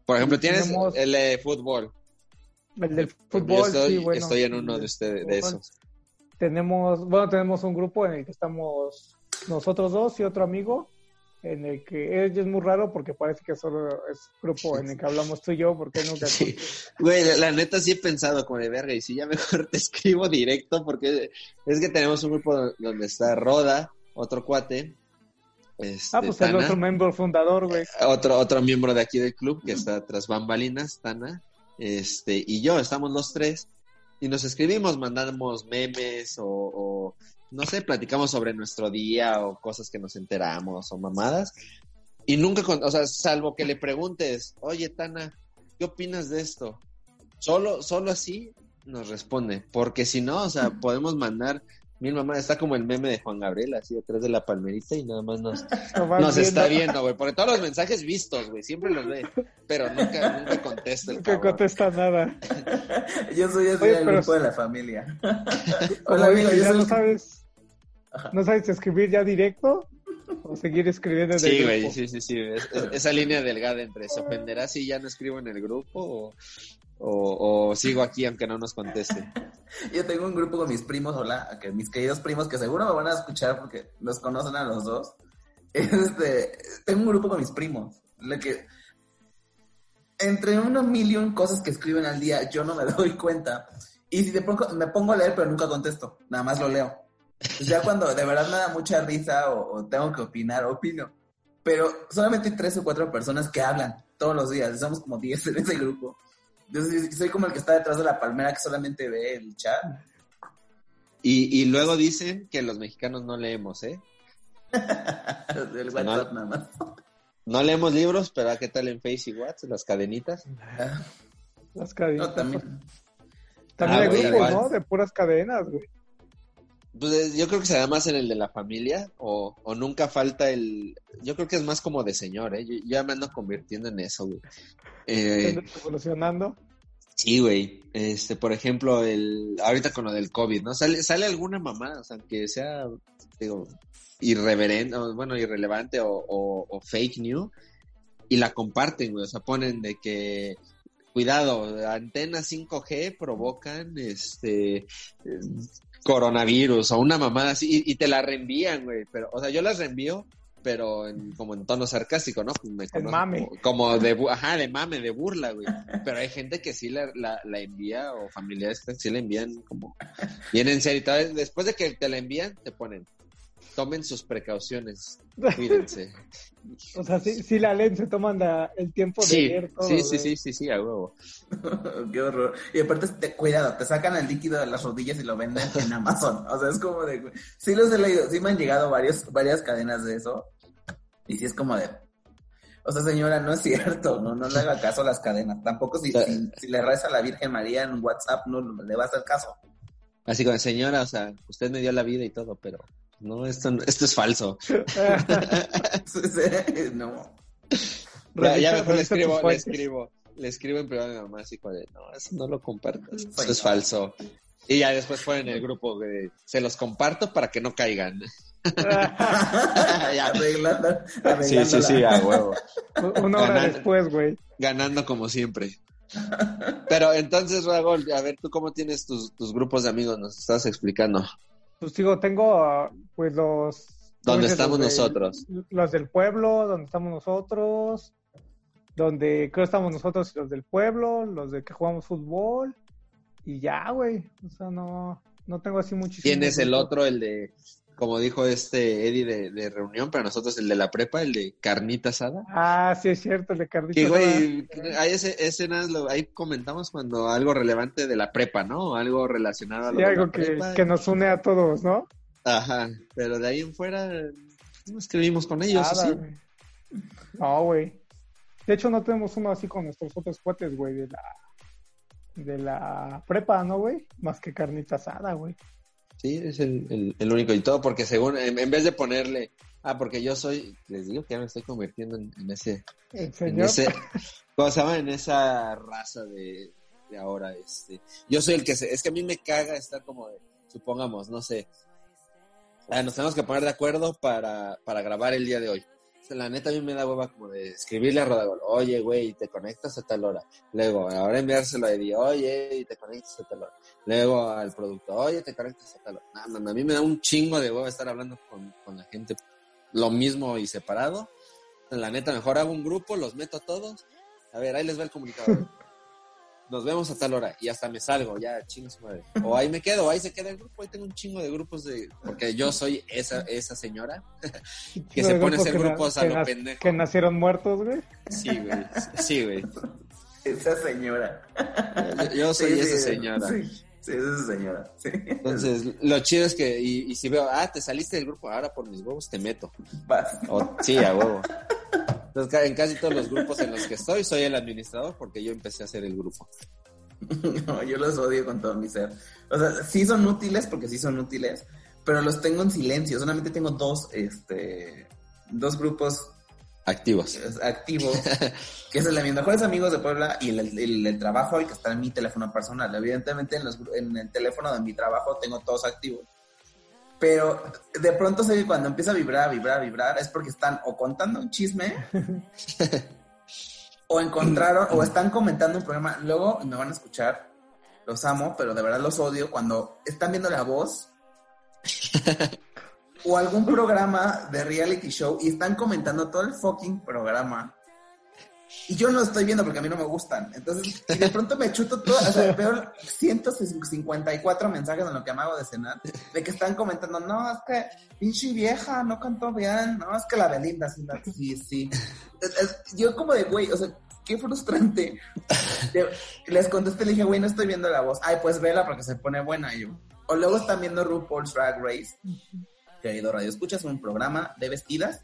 Por ejemplo, tienes Tenemos- el de fútbol. El del Yo fútbol, estoy, sí, bueno. estoy en uno de ustedes, de esos. Tenemos, bueno, tenemos un grupo en el que estamos nosotros dos y otro amigo, en el que es, es muy raro porque parece que solo es grupo en el que hablamos tú y yo, porque nunca... Sí. Güey, la, la neta sí he pensado como de verga, y si ya mejor te escribo directo, porque es que tenemos un grupo donde está Roda, otro cuate, este, Ah, pues el otro miembro fundador, güey. otro, otro miembro de aquí del club que está tras bambalinas, Tana, este, y yo, estamos los tres, y nos escribimos, mandamos memes o, o, no sé, platicamos sobre nuestro día o cosas que nos enteramos o mamadas, y nunca, con- o sea, salvo que le preguntes, oye, Tana, ¿qué opinas de esto? Solo, solo así nos responde, porque si no, o sea, podemos mandar mil mamadas, está como el meme de Juan Gabriel, así detrás de la palmerita y nada más nos, está viendo. güey, porque todos los mensajes vistos, güey, siempre los ve, pero nunca, nunca contesta el Nunca cabrón. contesta nada. Yo soy Oye, pero- grupo de la familia. Hola amigo, ya soy no el- sabes, Ajá. no sabes escribir ya directo o seguir escribiendo en el Sí, grupo. güey, sí, sí, sí, es- es- esa línea delgada entre se ofenderá si ya no escribo en el grupo o, o, o sigo aquí aunque no nos conteste. Yo tengo un grupo con mis primos, hola, que mis queridos primos que seguro me van a escuchar porque los conocen a los dos. Este, tengo un grupo con mis primos, lo que entre una millón cosas que escriben al día, yo no me doy cuenta. Y si de pronto me pongo a leer, pero nunca contesto, nada más lo leo. Pues ya cuando de verdad me da mucha risa o, o tengo que opinar, opino. Pero solamente hay tres o cuatro personas que hablan todos los días, somos como diez en ese grupo. Entonces soy como el que está detrás de la palmera que solamente ve el chat. Y, y luego dicen que los mexicanos no leemos, ¿eh? del sea, WhatsApp no- nada más. No leemos libros, pero ¿qué tal en Face y WhatsApp? Las cadenitas. Ah, Las cadenas. no, también. También Ah, hay güey, grupos, igual. ¿no? De puras cadenas, güey. Pues eh, yo creo que se da más en el de la familia o, o nunca falta el... Yo creo que es más como de señor, ¿eh? Yo, ya me ando convirtiendo en eso, güey. Eh, Evolucionando. sí, güey. Este, por ejemplo, el ahorita con lo del COVID, ¿no? Sale, sale alguna mamá, o sea, que sea, digo, irreverente, o, bueno, irrelevante o, o- o fake news, y la comparten, güey. O sea, ponen de que cuidado, antenas 5G provocan este coronavirus o una mamada así y, y te la reenvían, güey. Pero, o sea, yo las reenvío, pero en- como en tono sarcástico, ¿no? Me conocen mame. Como, como de, ajá, de mame, de burla, güey. Pero hay gente que sí la, la, la envía o familiares que sí la envían como bien en serio. Después de que te la envían, te ponen, tomen sus precauciones, cuídense. O sea, sí, sí la leen, se toman la- el tiempo de Sí, leer todo. sí, sí, sí, sí, sí, a huevo. Qué horror. Y aparte, te, cuidado, te sacan el líquido de las rodillas y lo venden en Amazon. O sea, es como de. Sí, los he leído. Sí, me han llegado varios, varias cadenas de eso. Y sí, es como de. O sea, señora, no es cierto. No, no le haga caso a las cadenas. Tampoco si, sea- si, si le reza a la Virgen María en WhatsApp, no le va a hacer caso. Así como, señora, o sea, usted me dio la vida y todo, pero no, esto, esto es falso. no. Ya, ya mejor le escribo, le escribo, le escribo en privado a mi mamá así como de, no, eso no lo compartas, esto es falso. Y ya después ponen en el grupo de, se los comparto para que no caigan. Arreglando, Sí, sí, sí, a huevo. Una hora después, güey. Ganando como siempre. Pero entonces, Ragol, a ver, ¿tú cómo tienes tus, tus grupos de amigos? Nos estás explicando. Pues digo, tengo pues los... Donde estamos los nosotros. Los del pueblo, donde estamos nosotros, donde creo estamos nosotros y los del pueblo, los de que jugamos fútbol, y ya, güey. O sea, no, no tengo así muchísimo. ¿Quién es el otro, el de, como dijo este Eddie de, de reunión, para nosotros el de la prepa, el de carnita asada? Ah, sí, es cierto, el de Carlitos. Que, Sala. güey, hay ese, lo, ahí comentamos cuando algo relevante de la prepa, ¿no? Algo relacionado a lo Sí, de algo la que, prepa. que nos une a todos, ¿no? Ajá, pero de ahí en fuera no escribimos con ellos, Nada, ¿sí? güey. No, güey. De hecho, no tenemos uno así con nuestros otros cuates, güey, de la, de la prepa, ¿no, güey? Más que carnita asada, güey. Sí, es el, el, el único. Y todo porque según, en, en vez de ponerle, ah, porque yo soy, les digo que ya me estoy convirtiendo en, en ese, El en señor. ese, ¿cómo se llama? En esa raza de, de ahora, este. Yo soy el que se, es que a mí me caga estar como de, supongamos, no sé, nos tenemos que poner de acuerdo para, para grabar el día de hoy. La neta a mí me da hueva como de escribirle a Rodagol, oye, güey, te conectas a tal hora. Luego, ahora enviárselo a Eddie, oye, y te conectas a tal hora. Luego al producto, oye, te conectas a tal hora. A mí me da un chingo de hueva estar hablando con, con la gente lo mismo y separado. La neta, mejor hago un grupo, los meto a todos. A ver, ahí les va el comunicador. Nos vemos a tal hora y hasta me salgo, ya, chingo su madre. O ahí me quedo, ahí se queda el grupo, ahí tengo un chingo de grupos de... Porque yo soy esa, esa señora que se pone a grupos hacer grupos a lo pendejo. Que nacieron muertos, güey. Sí, güey, sí, güey. Esa señora. Yo, yo soy Sí, esa señora. Sí, sí, es esa señora. Sí. Entonces, lo chido es que, y, y si veo, ah, te saliste del grupo, ahora por mis huevos te meto. Vas. O- sí, a huevo. Entonces, en casi todos los grupos en los que estoy, soy el administrador porque yo empecé a hacer el grupo. No, yo los odio con todo mi ser. O sea, sí son útiles porque sí son útiles, pero los tengo en silencio. Solamente tengo dos, este, dos grupos Activos. activos, que es el de mis mejores amigos de Puebla y el, el, el trabajo, el que está en mi teléfono personal. Evidentemente en, los, en el teléfono de mi trabajo tengo todos activos. Pero de pronto sé que cuando empieza a vibrar, vibrar, vibrar, es porque están o contando un chisme o encontraron o están comentando un programa. Luego me van a escuchar, los amo, pero de verdad los odio cuando están viendo la voz o algún programa de reality show y están comentando todo el fucking programa. Y yo no lo estoy viendo porque a mí no me gustan. Entonces, y de pronto me chuto todo, o sea, veo 154 mensajes en lo que me hago de cenar, de que están comentando, no, es que pinche vieja, no cantó bien, no, es que la Belinda, sí, sí, yo como de, güey, o sea, qué frustrante. Les contesté, le dije, güey, no estoy viendo la voz. Ay, pues vela porque se pone buena yo. O luego están viendo RuPaul's Drag Race. Querido Radio Escuchas, un programa de vestidas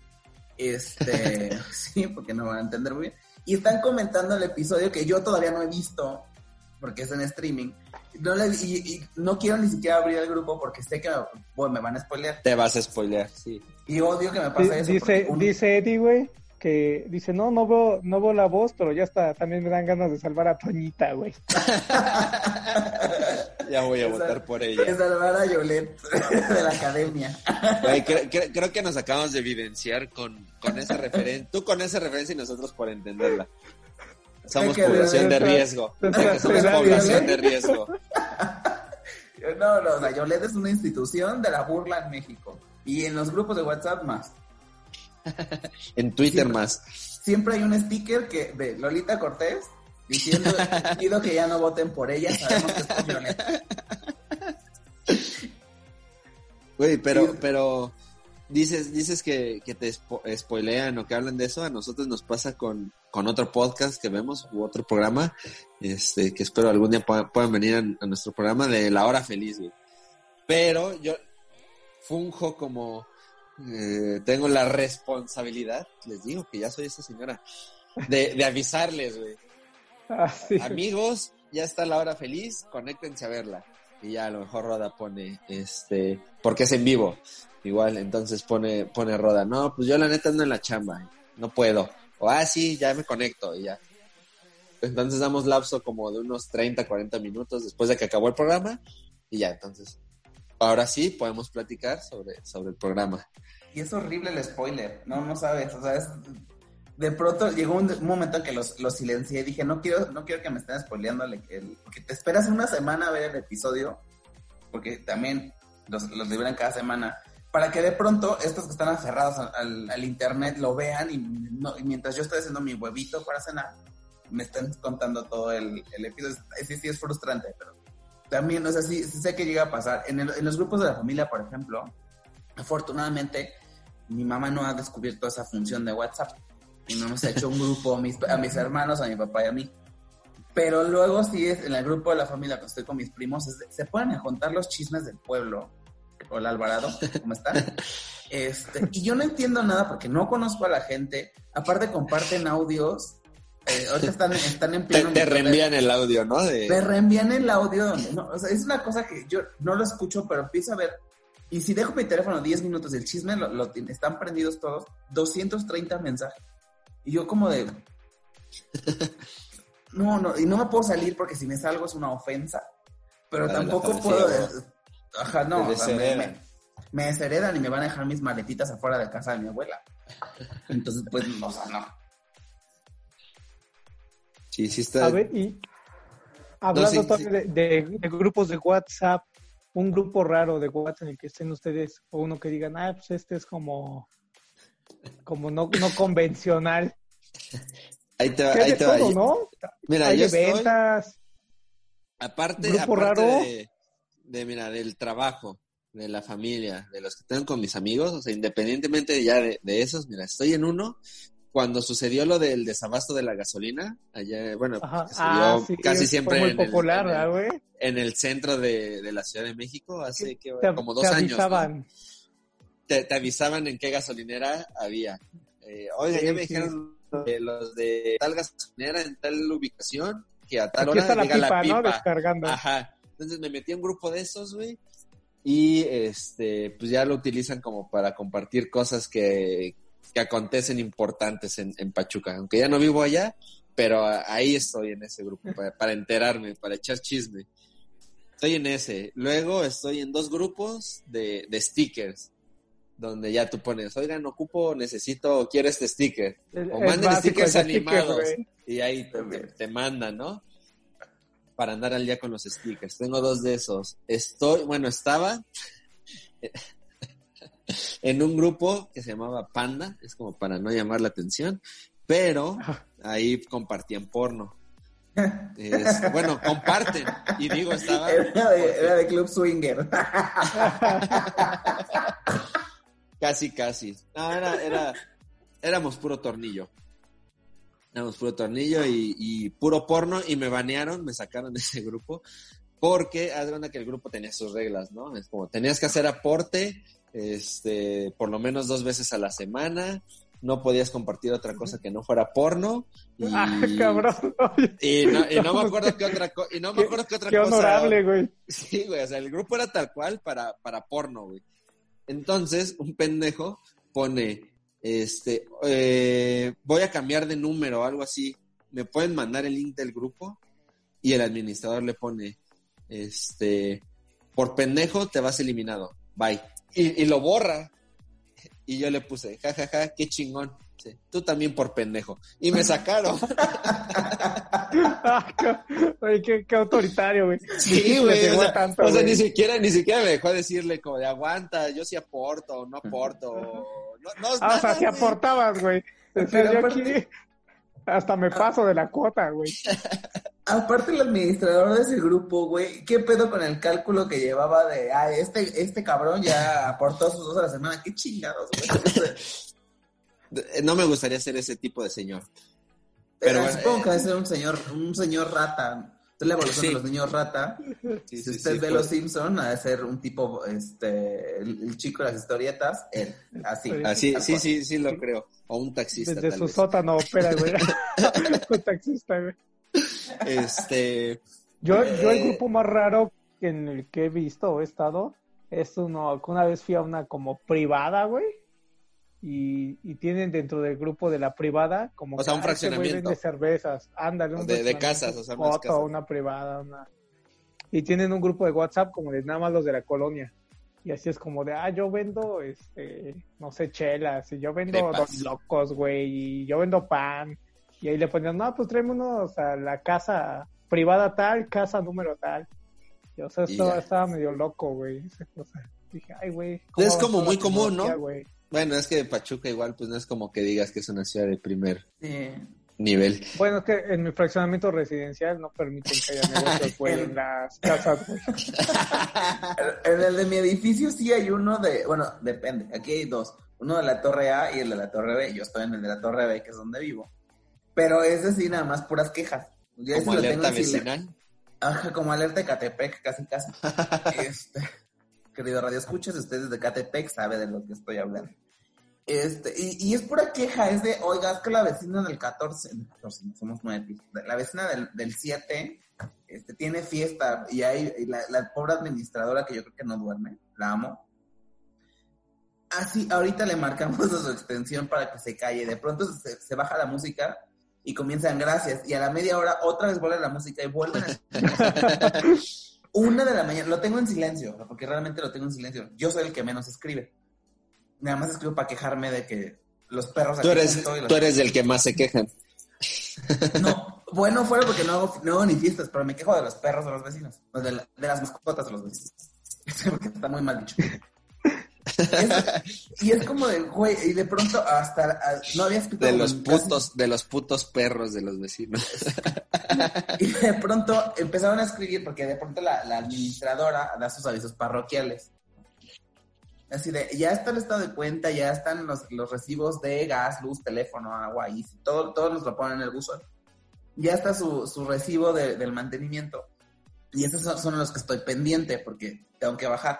Este, sí, porque no van a entender muy bien. Y están comentando el episodio que yo todavía no he visto, porque es en streaming. No le- y, y no quiero ni siquiera abrir el grupo porque sé que bueno, me van a spoilear. Te vas a spoilear, sí. Y odio que me pase eso. Dice, un- dice Eddie, güey, que dice, no, no veo, no veo la voz, pero ya está, también me dan ganas de salvar a Toñita, güey. Ya voy a Esa- votar por ella. salvar a Yolette de la academia. Güey, creo que nos acabamos de evidenciar con, con esa referencia. Tú con esa referencia y nosotros por entenderla. Somos que población de riesgo. Que somos población de riesgo. No, no, o sea, Yolette es una institución de la burla en México. Y en los grupos de WhatsApp más. En Twitter Siempre. más. Siempre hay un sticker que de Lolita Cortés diciendo, pido que ya no voten por ella, sabemos que es por Yolette. Güey, pero, Sí. pero dices, dices que, que te spo- spoilean o que hablan de eso. A nosotros nos pasa con, con otro podcast que vemos u otro programa, este, que espero algún día puedan, puedan venir a, a nuestro programa de La Hora Feliz, güey. Pero yo funjo como eh, tengo la responsabilidad, les digo que ya soy esa señora, de, de avisarles, güey. Ah. Amigos, ya está la hora feliz, conéctense a verla. Y ya a lo mejor Roda pone, este, porque es en vivo. Igual, entonces pone, pone Roda, no, pues yo la neta ando en la chamba, no puedo. O, ah, sí, ya me conecto y ya. Entonces damos lapso como de unos 30, 40 minutos después de que acabó el programa y ya, entonces. Ahora sí podemos platicar sobre, sobre el programa. Y es horrible el spoiler, no, no sabes, o sea, es... De pronto llegó un, un momento en que los, los silencié y dije, no quiero, no quiero que me estén spoileando, el, el- te esperas una semana a ver el episodio, porque también los, los liberan cada semana, para que de pronto estos que están aferrados al, al- al internet lo vean y, no- y mientras yo estoy haciendo mi huevito para cenar, me están contando todo el, el episodio. Sí, sí, es frustrante, pero también, o sea, sí, sí sé que llega a pasar. En, en los grupos de la familia, por ejemplo, afortunadamente, mi mamá no ha descubierto esa función de WhatsApp. Y no ha hecho un grupo a mis, a mis hermanos, a mi papá y a mí. Pero luego sí es en el grupo de la familia, cuando estoy con mis primos, es se pueden a contar los chismes del pueblo. Hola Alvarado, ¿cómo están? Este, y yo no entiendo nada porque no conozco a la gente. Aparte comparten audios. Eh, ahorita están, están en Te, pleno te de- reenvían el audio, ¿no? De, me reenvían el audio no, o sea, es una cosa que yo no lo escucho, pero empiezo a ver. Y si dejo mi teléfono 10 minutos y el chisme lo, lo están prendidos todos, 230 mensajes. Y yo como de... No, no, y no me puedo salir porque si me salgo es una ofensa. Pero Ah, tampoco puedo... ¿no? Ajá, no. Te o sea, me, desheredan. me- me desheredan y me van a dejar mis maletitas afuera de casa de mi abuela. Entonces, pues, o sea, no. Sí, sí está. A ver, y hablando sí, de, de- de grupos de WhatsApp, un grupo raro de WhatsApp en el que estén ustedes, o uno que digan, ah, pues este es como, como no, no convencional. Ahí te va, ahí te va. todo, ¿no? Mira, hay yo estoy, ventas. aparte, grupo aparte raro. De, de, mira, del trabajo, de la familia, de los que tengo con mis amigos, o sea, independientemente ya de, de esos, mira, estoy en uno. Cuando sucedió lo del desabasto de la gasolina, allá, bueno, Ajá. Ah, sí, casi siempre en, el, popular, en el- ¿verdad, güey? en el centro de, de la Ciudad de México, hace que, Te, como te dos años. ¿no? Te, te avisaban en qué gasolinera había. Eh, Oiga, Sí, ya me sí. dijeron eh, los de tal gasolinera en tal ubicación que a tal Aquí hora está la llega pipa, la ¿no? pipa. Descargando. Ajá. Entonces me metí a un grupo de esos, güey. Y este, pues ya lo utilizan como para compartir cosas que, que acontecen importantes en, en Pachuca. Aunque ya no vivo allá, pero ahí estoy en ese grupo para, para enterarme, para echar chisme. Estoy en ese. Luego estoy en dos grupos de, de stickers, donde ya tú pones, oigan, ocupo, necesito, quiero este sticker. O manden básico stickers sticker, animados. y ahí te, te- te mandan, ¿no? Para andar al día con los stickers. Tengo dos de esos. Estoy, bueno, estaba en un grupo que se llamaba Panda, es como para no llamar la atención, pero ahí compartían porno. Es- bueno, comparten. Y digo, estaba. Era de, era de Club Swinger. Casi, casi. No, era, era, éramos puro tornillo. Éramos puro tornillo y, y puro porno y me banearon, me sacaron de ese grupo porque cuenta que el grupo tenía sus reglas, ¿no? Es como tenías que hacer aporte, este, por lo menos dos veces a la semana no podías compartir otra cosa que no fuera porno. Y, Ah, cabrón. y no, y no me acuerdo qué otra, co- y no me acuerdo qué otra Qué cosa. honorable, güey. Sí, güey, o sea, el grupo era tal cual para, para porno, güey. Entonces, un pendejo pone, este, eh, voy a cambiar de número o algo así. ¿Me pueden mandar el link del grupo? Y el administrador le pone, este, por pendejo te vas eliminado. Bye. Y, lo borra. Y yo le puse, jajaja, ja, ja, qué chingón. Sí, Tú también por pendejo. Y me sacaron. Ah, qué- qué, qué autoritario, güey. Sí, güey. O sea, tanto, o sea, güey. ni siquiera, ni siquiera me dejó decirle como de aguanta, yo sí aporto, no aporto. No, no, Ah, o nada, sea, si aportabas, güey. Decías, Pero yo aparte- aquí hasta me paso de la cuota, güey. Aparte el administrador de ese grupo, güey, ¿qué pedo con el cálculo que llevaba de, ah, este, este cabrón ya aportó sus dos a la semana? ¿Qué chingados, güey? Eh, No me gustaría ser ese tipo de señor. Pero Pero supongo eh, que debe ser un señor, un señor rata. Es la evolución Sí. de los niños rata. Sí, si sí, usted sí, ve pues, los Simpson, ha de ser un tipo, este, el, el chico de las historietas, él, así. Así, sí, cual. sí, sí lo creo. O un taxista, Desde tal su vez. sótano opera, güey. Un taxista, güey. Este, Yo, yo el Eh. grupo más raro en el que he visto o he estado es uno que una vez fui a una como privada, güey. Y, y tienen dentro del grupo de la privada como O sea, un "Ah, este güey fraccionamiento. vende cervezas, ándale, un De- de casas, o sea, unas foto, casas. una privada, una y tienen un grupo de WhatsApp como de nada más los de la colonia. Y así es como de, ah, yo vendo, este, no sé, chelas, y yo vendo dos locos, güey, y yo vendo pan. Y ahí le ponían, no, pues tráeme unos a la casa privada tal, casa número tal. Y, o sea, Y estaba, medio loco, güey, esa cosa. Dije, ay, güey. Es ¿cómo como muy común, ¿no? güey? Bueno, es que Pachuca igual, pues no es como que digas que es una ciudad de primer Sí. nivel. Bueno, es que en mi fraccionamiento residencial no permiten que haya negocios, en las casas. En el de mi edificio sí hay uno de, bueno, depende, aquí hay dos, uno de la Torre A y el de la Torre B, yo estoy en el de la Torre B, que es donde vivo, pero es decir, nada más puras quejas. Yo Como lo tengo alerta vecinal. Ajá, como alerta de Catepec, casi casi. Este, querido Radio Escuchas, usted es de Catepec, sabe de lo que estoy hablando. Este, y, es pura queja, es de, oiga, es que la vecina del 14, del 14, no, somos nueve pisos, la vecina del, del 7 este, tiene fiesta y hay y la, la pobre administradora que yo creo que no duerme, la amo. Así, ahorita le marcamos a su extensión para que se calle. De pronto se, se baja la música y comienzan gracias. Y a la media hora otra vez vuelve la música y vuelven a una de la mañana, lo tengo en silencio, porque realmente lo tengo en silencio. Yo soy el que menos escribe. Nada más escribo para quejarme de que los perros Tú aquí eres, los- tú eres del que más se quejan. No, bueno, fuera porque no hago, no hago ni fiestas, pero me quejo de los perros de los vecinos, de, la- de las mascotas de los vecinos. porque está muy mal dicho. Es- y es como de, güey, y de pronto hasta, ah, no había escrito De los casi- putos, de los putos perros de los vecinos. Y de pronto empezaron a escribir, porque de pronto la, la administradora da sus avisos parroquiales. Así de, ya está el estado de cuenta, ya están los, los recibos de gas, luz, teléfono, agua, y todo, todos nos lo ponen en el buzón. Ya está su, su recibo de- del mantenimiento. Y esos son, son los que estoy pendiente, porque tengo que bajar.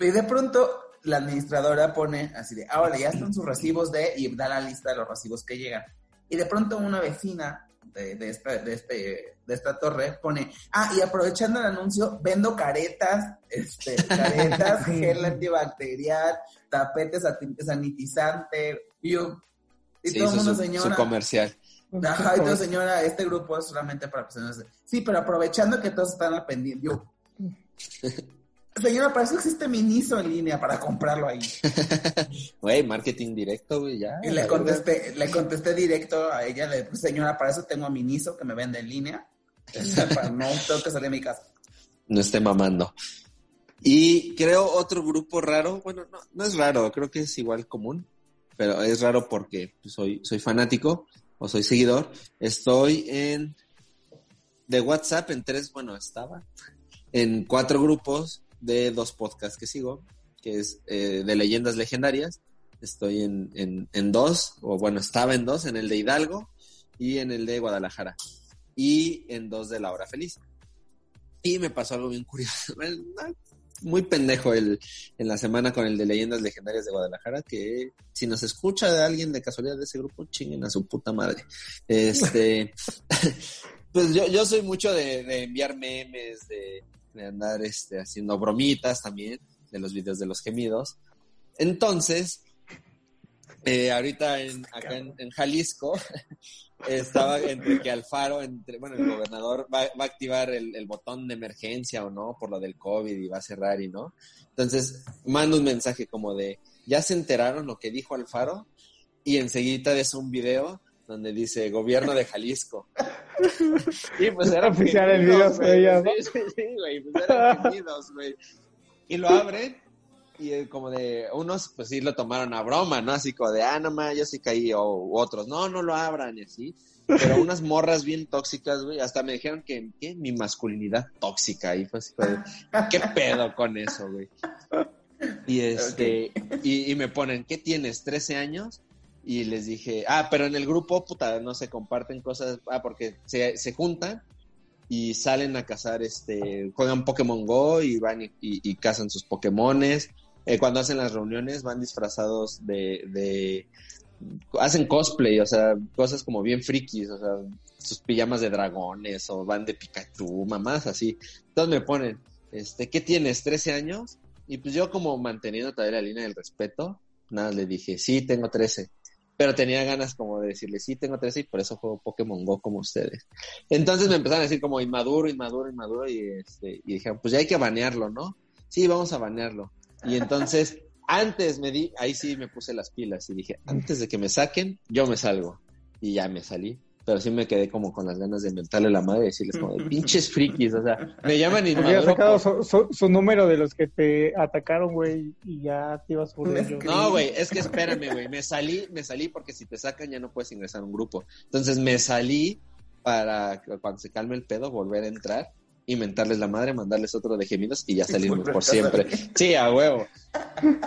Y de pronto la administradora pone así de, ahora ya están sus recibos de, y da la lista de los recibos que llegan. Y de pronto una vecina de, de, esta, de, este, de esta torre pone, ah, y aprovechando el anuncio, vendo caretas, este, caretas, gel antibacterial, tapetes sanit- sanitizante, y yo, y Sí, todo el mundo, su, su señora, comercial. Ajá, y todo, señora, este grupo es solamente para personas. Sí, pero aprovechando que todos están al pendiente. Yo. Señora, para eso existe Miniso en línea para comprarlo ahí. Güey, marketing directo, güey, ya. Y le contesté, le contesté directo a ella, le dije, señora, para eso tengo a Miniso que me vende en línea. O sea, para no tengo que salir de mi casa. No esté mamando. Y creo otro grupo raro, bueno, no, no es raro, creo que es igual común, pero es raro porque pues, soy, soy fanático o soy seguidor. Estoy en de WhatsApp en tres, bueno, estaba en cuatro grupos de dos podcasts que sigo, que es eh, de leyendas legendarias. Estoy en, en, en dos, o bueno, estaba en dos, en el de Hidalgo y en el de Guadalajara. Y en dos de La Hora Feliz. Y me pasó algo bien curioso. muy pendejo el, en la semana con el de Leyendas Legendarias de Guadalajara, que si nos escucha de alguien de casualidad de ese grupo, chinguen a su puta madre. Este, pues yo, yo soy mucho de, enviar memes, de, andar este, haciendo bromitas también, de los videos de los gemidos. Entonces, eh, ahorita en, acá en Jalisco, estaba entre que Alfaro, entre, bueno, el gobernador va, a activar el, botón de emergencia o no por lo del COVID y va a cerrar y no. Entonces, manda un mensaje como de, ¿ya se enteraron lo que dijo Alfaro? Y enseguida es un video donde dice gobierno de Jalisco. y pues era oficial el video, güey. Sí, sí, güey, pues eran güey. Y lo abren y eh, como de unos pues sí lo tomaron a broma, ¿no? Así como de, ah, no más, yo sí caí, o otros, no, no lo abran y así. Pero unas morras bien tóxicas, güey, hasta me dijeron que, mi masculinidad tóxica y fue así, de, ¿qué pedo con eso, güey? Y este, y, me ponen, ¿qué tienes? ¿13 años? Y les dije, ah, pero en el grupo, puta, no se comparten cosas, ah, porque se, se juntan y salen a cazar, este, juegan Pokémon Go y van y, y cazan sus Pokémones eh, cuando hacen las reuniones van disfrazados de, de, hacen cosplay, o sea, cosas como bien frikis, o sea, sus pijamas de dragones o van de Pikachu, mamás así. Entonces me ponen, este, ¿qué tienes? ¿13 años? Y pues yo como manteniendo todavía la línea del respeto, nada, le dije, sí, tengo 13. Pero tenía ganas como de decirle, sí, tengo 13 y por eso juego Pokémon Go como ustedes. Entonces me empezaron a decir como inmaduro, inmaduro, inmaduro y, este, y dijeron, pues ya hay que banearlo, ¿no? Sí, vamos a banearlo. Y entonces, antes me di, ahí sí me puse las pilas y dije, antes de que me saquen, yo me salgo. Y ya me salí. Pero sí me quedé como con las ganas de inventarle la madre y decirles como de pinches frikis, o sea, me llaman y Había sacado su, número de los que te atacaron, güey, y ya te ibas por ellos. No, güey, es que espérame, güey, me salí, me salí porque si te sacan ya no puedes ingresar a un grupo. Entonces me salí para cuando se calme el pedo volver a entrar inventarles la madre, mandarles otro de gemidos y ya salirnos por siempre. Sí, a huevo.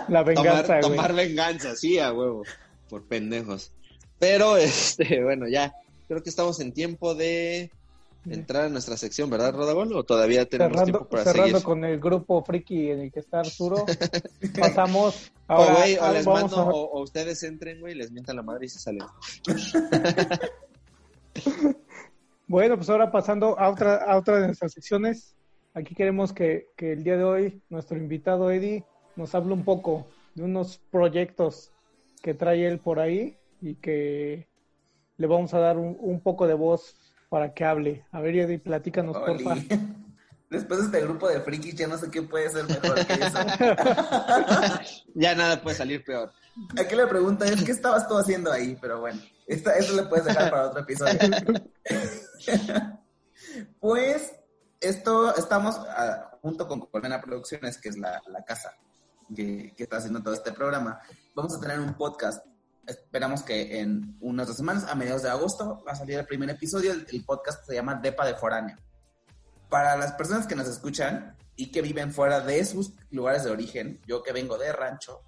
La venganza, tomar, tomar venganza, sí, a huevo, por pendejos. Pero, este, bueno, ya, creo que estamos en tiempo de entrar a nuestra sección, ¿verdad, Rodagón? ¿O todavía tenemos cerrando, tiempo para cerrando con el grupo friki en el que está Arturo, pasamos ahora, o, güey, o les mando, o, ustedes entren, güey, les mientan la madre y se salen. Bueno, pues ahora pasando a otra, a otra de nuestras secciones. Aquí queremos que, el día de hoy nuestro invitado Eddie nos hable un poco de unos proyectos que trae él por ahí y que le vamos a dar un, poco de voz para que hable. A ver, Eddie, platícanos, por porfa. Después de este grupo de frikis, ya no sé qué puede ser mejor que eso. ya nada puede salir peor. Aquí la pregunta es, ¿qué estabas tú haciendo ahí? Pero bueno, eso le puedes dejar para otro episodio. pues esto estamos ah, junto con Colmena Producciones, que es la, casa que, está haciendo todo este programa. Vamos a tener un podcast. Esperamos que en unas dos semanas, a mediados de agosto, va a salir el primer episodio. El, podcast se llama Depa de Foráneo. Para las personas que nos escuchan y que viven fuera de sus lugares de origen, yo que vengo de rancho.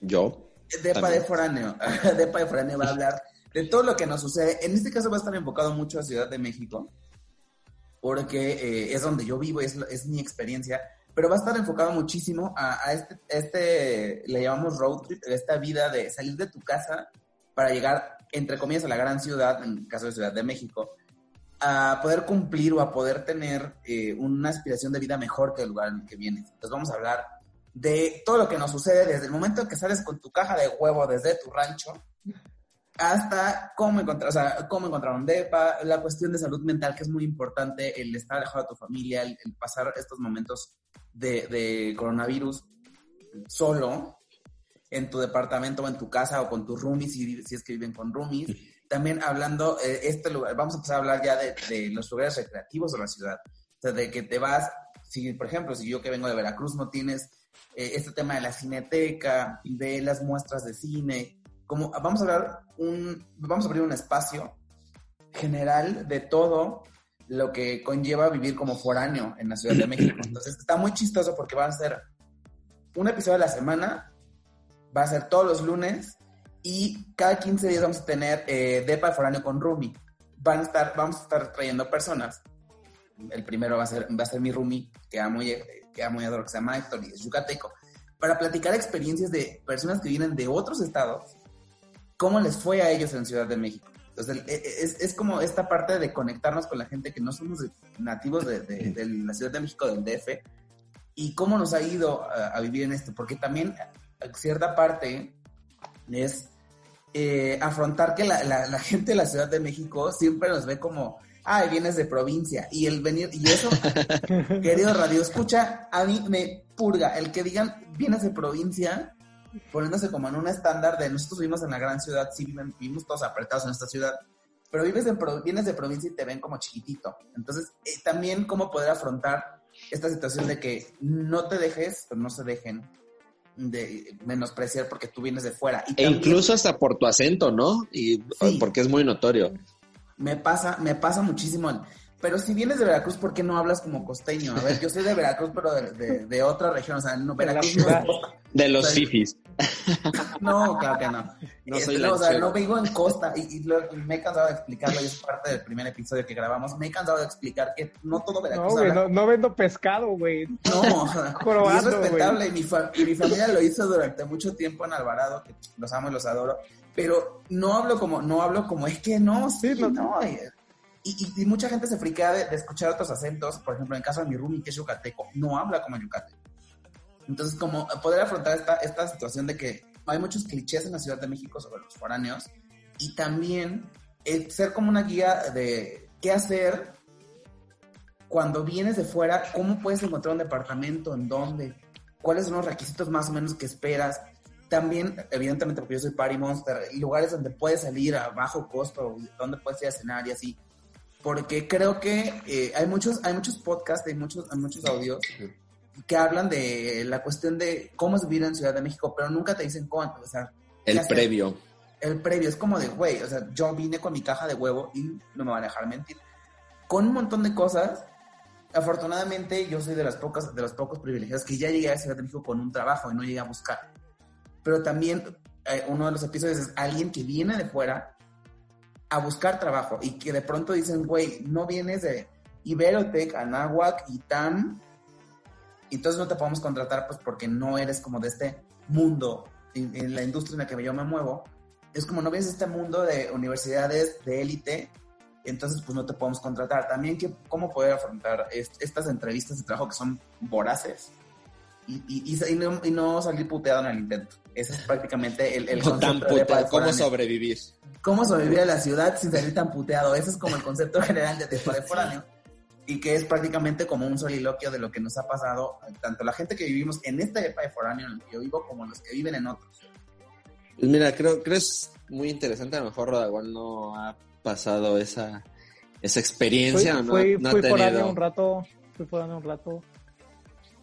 Yo. Depa de Foráneo. Depa de Foráneo va a hablar de todo lo que nos sucede. En este caso va a estar enfocado mucho a Ciudad de México, porque eh, es donde yo vivo, es, es mi experiencia, pero va a estar enfocado muchísimo a, este, este, le llamamos road trip, esta vida de salir de tu casa para llegar, entre comillas, a la gran ciudad, en el caso de Ciudad de México, a poder cumplir o a poder tener eh, una aspiración de vida mejor que el lugar en el que vienes. Entonces vamos a hablar de todo lo que nos sucede desde el momento en que sales con tu caja de huevo desde tu rancho hasta cómo encontrar, o sea, cómo encontrar un DEPA, la cuestión de salud mental, que es muy importante, el estar alejado de tu familia, el, pasar estos momentos de, coronavirus solo en tu departamento o en tu casa o con tus roomies, si, si es que viven con roomies. También hablando, eh, este lugar, vamos a empezar a hablar ya de, los lugares recreativos de la ciudad. O sea, de que te vas, si por ejemplo, si yo que vengo de Veracruz no tienes eh, este tema de la cineteca, de las muestras de cine, como vamos a hablar un, vamos a abrir un espacio general de todo lo que conlleva vivir como foráneo en la Ciudad de México. Entonces está muy chistoso porque va a ser un episodio a la semana, va a ser todos los lunes y cada 15 días vamos a tener eh, Depa de Foráneo con Rumi. Van a estar, vamos a estar trayendo personas el primero va a ser, va a ser mi roomie, que amo y, que amo y adoro, que se llama Héctor y es yucateco, para platicar experiencias de personas que vienen de otros estados, cómo les fue a ellos en Ciudad de México. Entonces, e, es, es como esta parte de conectarnos con la gente que no somos nativos de, de, la Ciudad de México, del DF, y cómo nos ha ido a, a vivir en esto, porque también cierta parte es eh, afrontar que la, la, gente de la Ciudad de México siempre nos ve como, ay, vienes de provincia. Y el venir, y eso, querido Radio Escucha, a mí me purga. El que digan, vienes de provincia, poniéndose como en un estándar de nosotros vivimos en la gran ciudad, sí vivimos todos apretados en esta ciudad, pero vives en, vienes de provincia y te ven como chiquitito. Entonces, eh, también cómo poder afrontar esta situación de que no te dejes, no se dejen de menospreciar porque tú vienes de fuera. e incluso hasta por tu acento, ¿no? Y porque es muy notorio. Me pasa, me pasa muchísimo. Pero si vienes de Veracruz, ¿por qué no hablas como costeño? A ver, yo soy de Veracruz, pero de, de, otra región. O sea, no, Veracruz no es De los fifis. No, claro que no. No, soy o sea, no vivo en costa y, me he cansado de explicarlo y es parte del primer episodio que grabamos. Me he cansado de explicar que no todo Veracruz. No, güey, no, vendo pescado, güey. No, y es respetable. Y mi, y mi familia lo hizo durante mucho tiempo en Alvarado, que los amo y los adoro. Pero no hablo como, no hablo como, es que no, sí, no, no. Y, y, mucha gente se friquea de, escuchar otros acentos. Por ejemplo, en caso de mi roomie, que es yucateco, no habla como yucateco. Entonces, como poder afrontar esta, esta situación de que hay muchos clichés en la Ciudad de México sobre los foráneos y también el ser como una guía de qué hacer cuando vienes de fuera, cómo puedes encontrar un departamento, en dónde, cuáles son los requisitos más o menos que esperas. También, evidentemente, porque yo soy Party Monster, lugares donde puedes salir a bajo costo, donde puedes ir a cenar y así. Porque creo que eh, hay muchos hay muchos podcasts, hay muchos, hay muchos audios que hablan de la cuestión de cómo es vivir en Ciudad de México, pero nunca te dicen cuánto, o sea... El previo. El previo, es como de, güey, o sea, yo vine con mi caja de huevo y no me van a dejar mentir. Con un montón de cosas, afortunadamente yo soy de las pocas, de los pocos privilegiados que ya llegué a Ciudad de México con un trabajo y no llegué a buscar. Pero también eh, uno de los episodios es alguien que viene de fuera a buscar trabajo y que de pronto dicen, güey, no vienes de Iberotec, Anáhuac, ITAM, entonces no te podemos contratar pues porque no eres como de este mundo, en, la industria en la que yo me muevo, es como no vienes de este mundo de universidades de élite, entonces pues no te podemos contratar. También que, cómo poder afrontar estas entrevistas de trabajo que son voraces y, y, no, y, no, salir puteado en el intento. Ese es prácticamente el, el concepto de ¿Cómo sobrevivir? ¿Cómo sobrevivir a la ciudad sin salir tan puteado? Ese es como el concepto general de, de foráneo y que es prácticamente como un soliloquio de lo que nos ha pasado, tanto la gente que vivimos en esta época de foráneo en el que yo vivo, como los que viven en otros. Pues mira, creo, que es muy interesante, a lo mejor Rodagual no ha pasado esa, esa experiencia, ¿no? Fui, no fui foráneo un rato, fui foráneo un rato,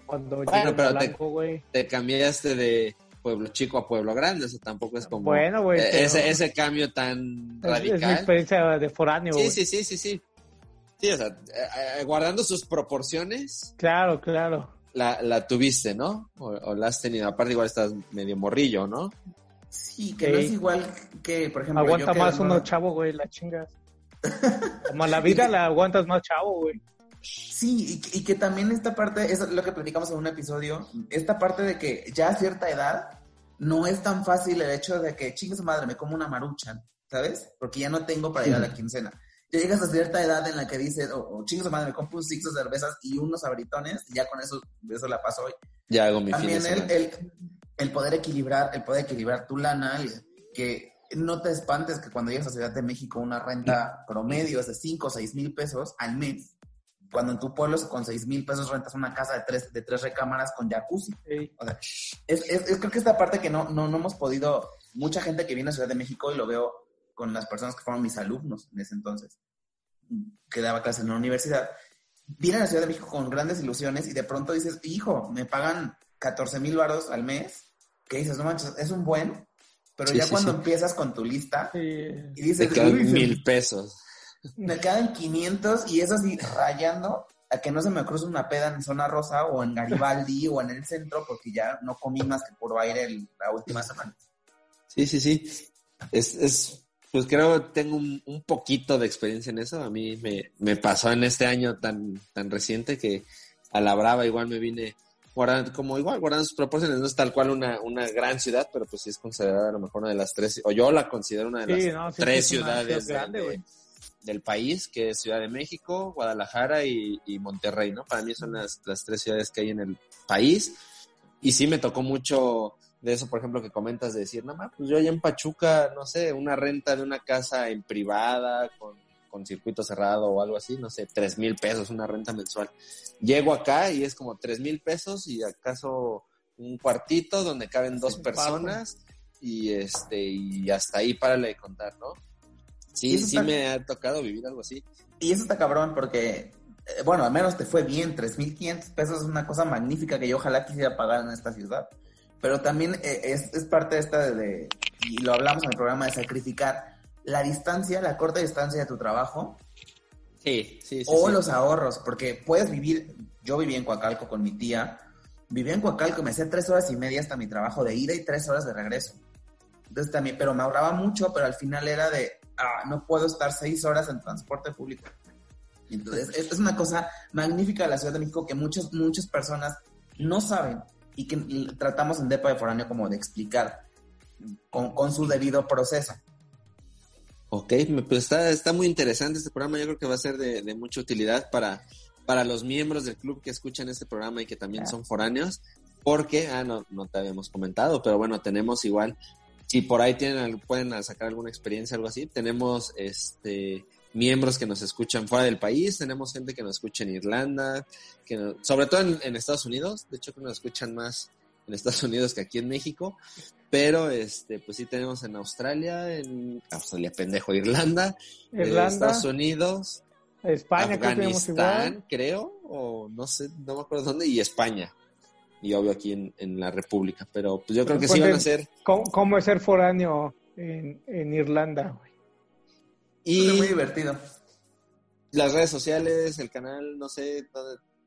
cuando bueno, pero te, te, cambiaste de pueblo chico a pueblo grande, eso tampoco es como bueno, e-, ese, ese cambio tan radical. Es mi experiencia de foráneo. Sí, sí, sí, sí, sí. Sí, o sea, eh, eh, guardando sus proporciones. Claro, claro. La, la tuviste, ¿no? O, la has tenido. Aparte, igual estás medio morrillo, ¿no? Sí, que no es igual que, por ejemplo. Aguanta más uno chavo, güey, la chingas. Como la vida la aguantas más chavo, güey. Sí, y, y, que también esta parte, es lo que platicamos en un episodio, esta parte de que ya a cierta edad no es tan fácil el hecho de que, chingas madre, me como una maruchan, ¿sabes? Porque ya no tengo para ir a la quincena llegas a cierta edad en la que dices, oh, oh chingos madre, me compro un six de cervezas y unos abritones, y ya con eso, eso la paso hoy. Ya hago mi También el, el, el, poder equilibrar, el poder equilibrar tu lana, que no te espantes que cuando llegas a Ciudad de México una renta promedio es de 5 o 6 mil pesos al mes, cuando en tu pueblo con 6 mil pesos rentas una casa de tres, de tres recámaras con jacuzzi. O sea, es, es, creo que esta parte que no, no, no hemos podido, mucha gente que viene a Ciudad de México y lo veo con las personas que fueron mis alumnos en ese entonces, que daba clases en la universidad, vienen a la Ciudad de México con grandes ilusiones y de pronto dices, hijo, me pagan 14 mil baros al mes, que dices, no manches, es un buen, pero ya cuando empiezas con tu lista y dices, te quedan mil pesos. Me quedan 500 y es así rayando a que no se me cruce una peda en zona rosa o en Garibaldi o en el centro porque ya no comí más que por aire la última semana. Sí, sí, sí. Es, es pues creo tengo un, un, poquito de experiencia en eso. A mí me, me, pasó en este año tan, tan reciente que a la brava igual me vine guardando, como igual guardando sus proporciones. No es tal cual una, una gran ciudad, pero pues sí es considerada a lo mejor una de las tres, o yo la considero una de las tres ciudades del país, que es Ciudad de México, Guadalajara y, y Monterrey, ¿no? Para mí son las, las tres ciudades que hay en el país. Y sí me tocó mucho de eso, por ejemplo, que comentas de decir, nada más, pues yo allá en Pachuca, no sé, una renta de una casa en privada, con, con circuito cerrado o algo así, no sé, tres mil pesos, una renta mensual. Llego acá y es como tres mil pesos y acaso un cuartito donde caben dos personas y este, y hasta ahí para de contar, ¿no? Sí, sí me ha tocado vivir algo así. Y eso está cabrón porque, eh, bueno, al menos te fue bien, 3.500 pesos es una cosa magnífica que yo ojalá quisiera pagar en esta ciudad pero también eh, es, es parte de esta de, y lo hablamos en el programa de sacrificar, la distancia, la corta distancia de tu trabajo. Sí, sí, sí. O los ahorros, porque puedes vivir, yo viví en Coacalco con mi tía, vivía en Coacalco y me hacía tres horas y media hasta mi trabajo de ida y tres horas de regreso. Entonces también, pero me ahorraba mucho, pero al final era de, ah, no puedo estar seis horas en transporte público. Entonces, es una cosa magnífica de la Ciudad de México que muchas, muchas personas no saben y que tratamos en Depa de Foráneo como de explicar con, su debido proceso. Ok, pues está, está muy interesante este programa, yo creo que va a ser de, mucha utilidad para, para los miembros del club que escuchan este programa y que también son foráneos, porque, ah, no, no te habíamos comentado, pero bueno, tenemos igual, si por ahí tienen, pueden sacar alguna experiencia, algo así, tenemos este miembros que nos escuchan fuera del país, tenemos gente que nos escucha en Irlanda, que sobre todo en, Estados Unidos, de hecho que nos escuchan más en Estados Unidos que aquí en México, pero este pues sí tenemos en Australia, en Australia pendejo, Irlanda, Irlanda Estados Unidos, España, Afganistán, creo, o no sé, no me acuerdo dónde, y España. Y obvio aquí en, la República, pero pues yo creo que sí van a ser... ¿Cómo, es ser foráneo en, en Irlanda, güey? Y muy divertido. Las redes sociales, el canal, no sé,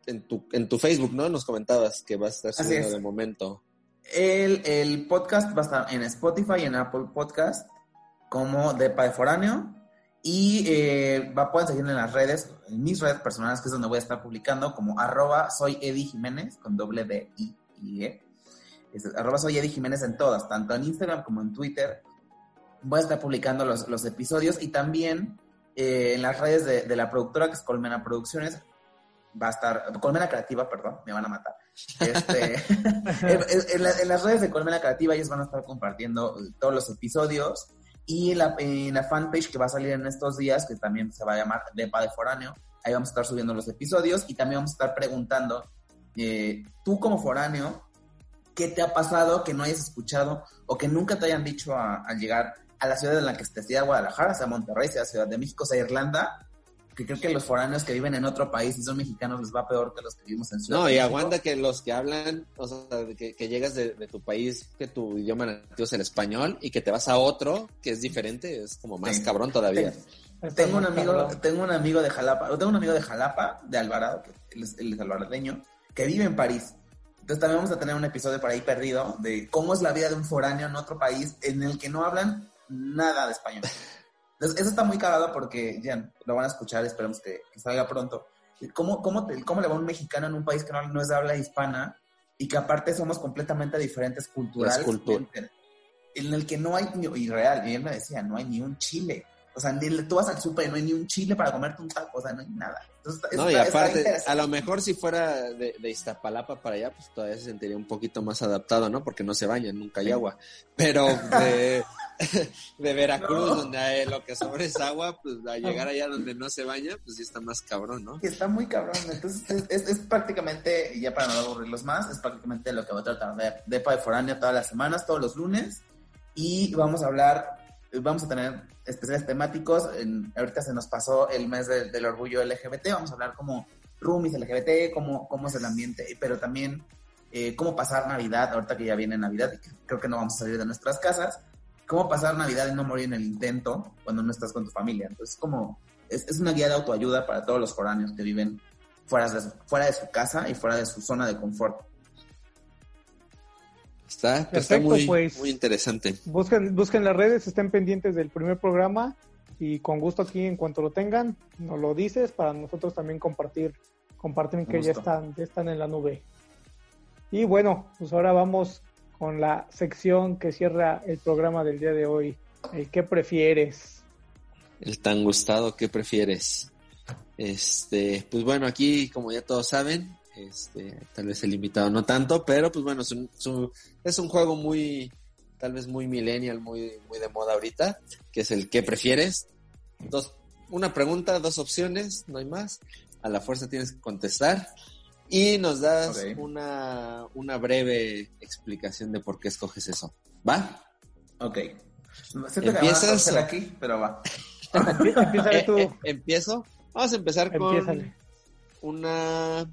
en tu, en tu Facebook, ¿no? Nos comentabas que va a estar subiendo de momento. El, el, podcast va a estar en Spotify y en Apple Podcast como de de Foráneo. Y eh, va, pueden seguirme en las redes, en mis redes personales, que es donde voy a estar publicando, como arroba soy Eddie Jiménez, con doble B I I E. arroba soy Eddie Jiménez en todas, tanto en Instagram como en Twitter voy a estar publicando los, los episodios y también eh, en las redes de, de, la productora que es Colmena Producciones va a estar, Colmena Creativa, perdón, me van a matar. Este, en, las redes de Colmena Creativa ellos van a estar compartiendo todos los episodios y en la, en la fanpage que va a salir en estos días, que también se va a llamar Depa de Foráneo, ahí vamos a estar subiendo los episodios y también vamos a estar preguntando, eh, tú como foráneo, ¿qué te ha pasado que no hayas escuchado o que nunca te hayan dicho al llegar a la ciudad en la que esté, sea Guadalajara, sea Monterrey, sea Ciudad de México, sea Irlanda, que creo que los foráneos que viven en otro país y son mexicanos les va peor que los que vivimos en Ciudad No, y aguanta que los que hablan, o sea, que, llegas de, tu país, que tu idioma nativo es el español y que te vas a otro que es diferente, es como más cabrón todavía. Tengo, un amigo, tengo un amigo de Jalapa, tengo un amigo de Jalapa, de Alvarado, que es, el alvaradeño, que vive en París. Entonces también vamos a tener un episodio por ahí perdido de cómo es la vida de un foráneo en otro país en el que no hablan nada de español. Entonces, eso está muy cagado porque, ya, lo van a escuchar, esperemos que, salga pronto. ¿Cómo, cómo, ¿Cómo le va un mexicano en un país que no, no es de habla hispana y que aparte somos completamente diferentes culturalmente? En el que no hay, y real, y él me decía, no hay ni un chile. O sea, ni, tú vas al súper y no hay ni un chile para comerte un taco, o sea, no hay nada. no, y aparte, a lo mejor si fuera de, de, Iztapalapa para allá, pues todavía se sentiría un poquito más adaptado, ¿no? Porque no se bañan, nunca hay agua. Pero de, de Veracruz, donde lo que sobra es agua, pues a llegar allá donde no se baña, pues sí está más cabrón, ¿no? Está muy cabrón. Entonces, es, es, prácticamente, y ya para no aburrirlos más, es prácticamente lo que voy a tratar de Depa de Foránea todas las semanas, todos los lunes. Y vamos a hablar vamos a tener especiales temáticos. ahorita se nos pasó el mes del orgullo LGBT. Vamos a hablar como roomies LGBT, cómo, cómo es el ambiente, pero también eh, cómo pasar Navidad, ahorita que ya viene Navidad y creo que no vamos a salir de nuestras casas. Cómo pasar Navidad y no morir en el intento cuando no estás con tu familia. Entonces, como es, es una guía de autoayuda para todos los foráneos que viven fuera de, fuera de su casa y fuera de su zona de confort. Está, está Perfecto, muy, pues. muy interesante. Busquen, busquen las redes, estén pendientes del primer programa y con gusto aquí en cuanto lo tengan, nos lo dices para nosotros también compartir, compartir que ya están, ya están en la nube. Y bueno, pues ahora vamos con la sección que cierra el programa del día de hoy. El ¿Qué prefieres? El tan gustado, ¿qué prefieres? Este, pues bueno, aquí, como ya todos saben, este, tal vez el invitado no tanto, pero pues bueno, es un, es un- es un juego muy, tal vez muy millennial, muy, muy de moda ahorita, que es el ¿qué prefieres? Dos, una pregunta, dos opciones, no hay más. A la fuerza tienes que contestar y nos das una, una breve explicación de por qué escoges eso. ¿Va? Ok. Siento que me van a ¿Empiezas aquí, pero va. Eh, tú, eh, ¿Empiezo? Vamos a empezar con una,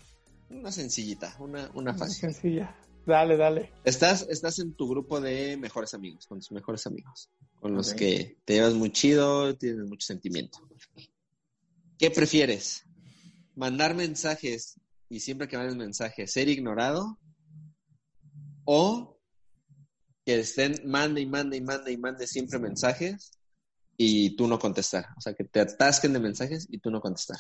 una sencillita, una, una fácil. Sencilla. Dale, dale. Estás, estás en tu grupo de mejores amigos, con tus mejores amigos, con los que te llevas muy chido, tienes mucho sentimiento. ¿Qué prefieres? ¿Mandar mensajes y siempre que mandes mensajes ser ignorado? ¿O que estén mande y mande y mande y mande siempre mensajes y tú no contestar? O sea, que te atasquen de mensajes y tú no contestar.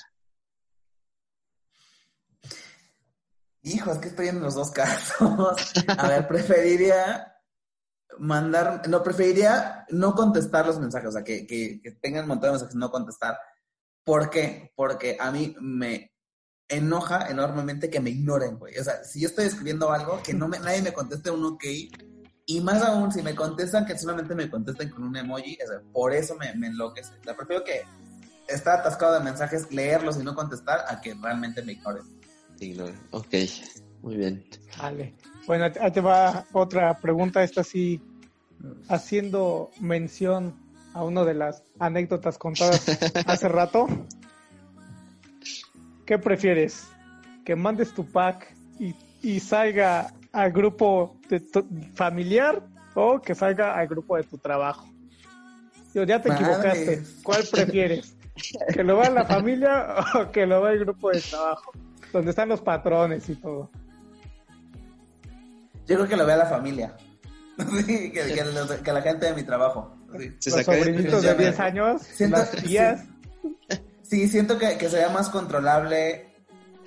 Hijo, es que estoy en los dos casos. A ver, preferiría mandar, no, preferiría no contestar los mensajes, o sea, que, que, que tengan un montón de mensajes y no contestar. ¿Por qué? Porque a mí me enoja enormemente que me ignoren, güey. O sea, si yo estoy escribiendo algo, que no me, nadie me conteste un ok, y más aún, si me contestan, que solamente me contesten con un emoji, o sea, por eso me, me enloquece. O sea, prefiero que estar atascado de mensajes, leerlos y no contestar, a que realmente me ignoren. Te ignoran. Ok, muy bien. Dale. Bueno, ahí te va otra pregunta, esta sí, haciendo mención a una de las anécdotas contadas hace rato. ¿Qué prefieres? ¿Que mandes tu pack y, y salga al grupo de tu- familiar o que salga al grupo de tu trabajo? Yo, ya te Madre. equivocaste. ¿Cuál prefieres? ¿Que lo vea la familia o que lo vea el grupo de trabajo? Donde están los patrones y todo. Yo creo que lo vea la familia. Sí, que, que los- que la gente de mi trabajo. Sí, Se los sobrinitos de 10 años, Siento- las tías. Sí, siento que, que sería más controlable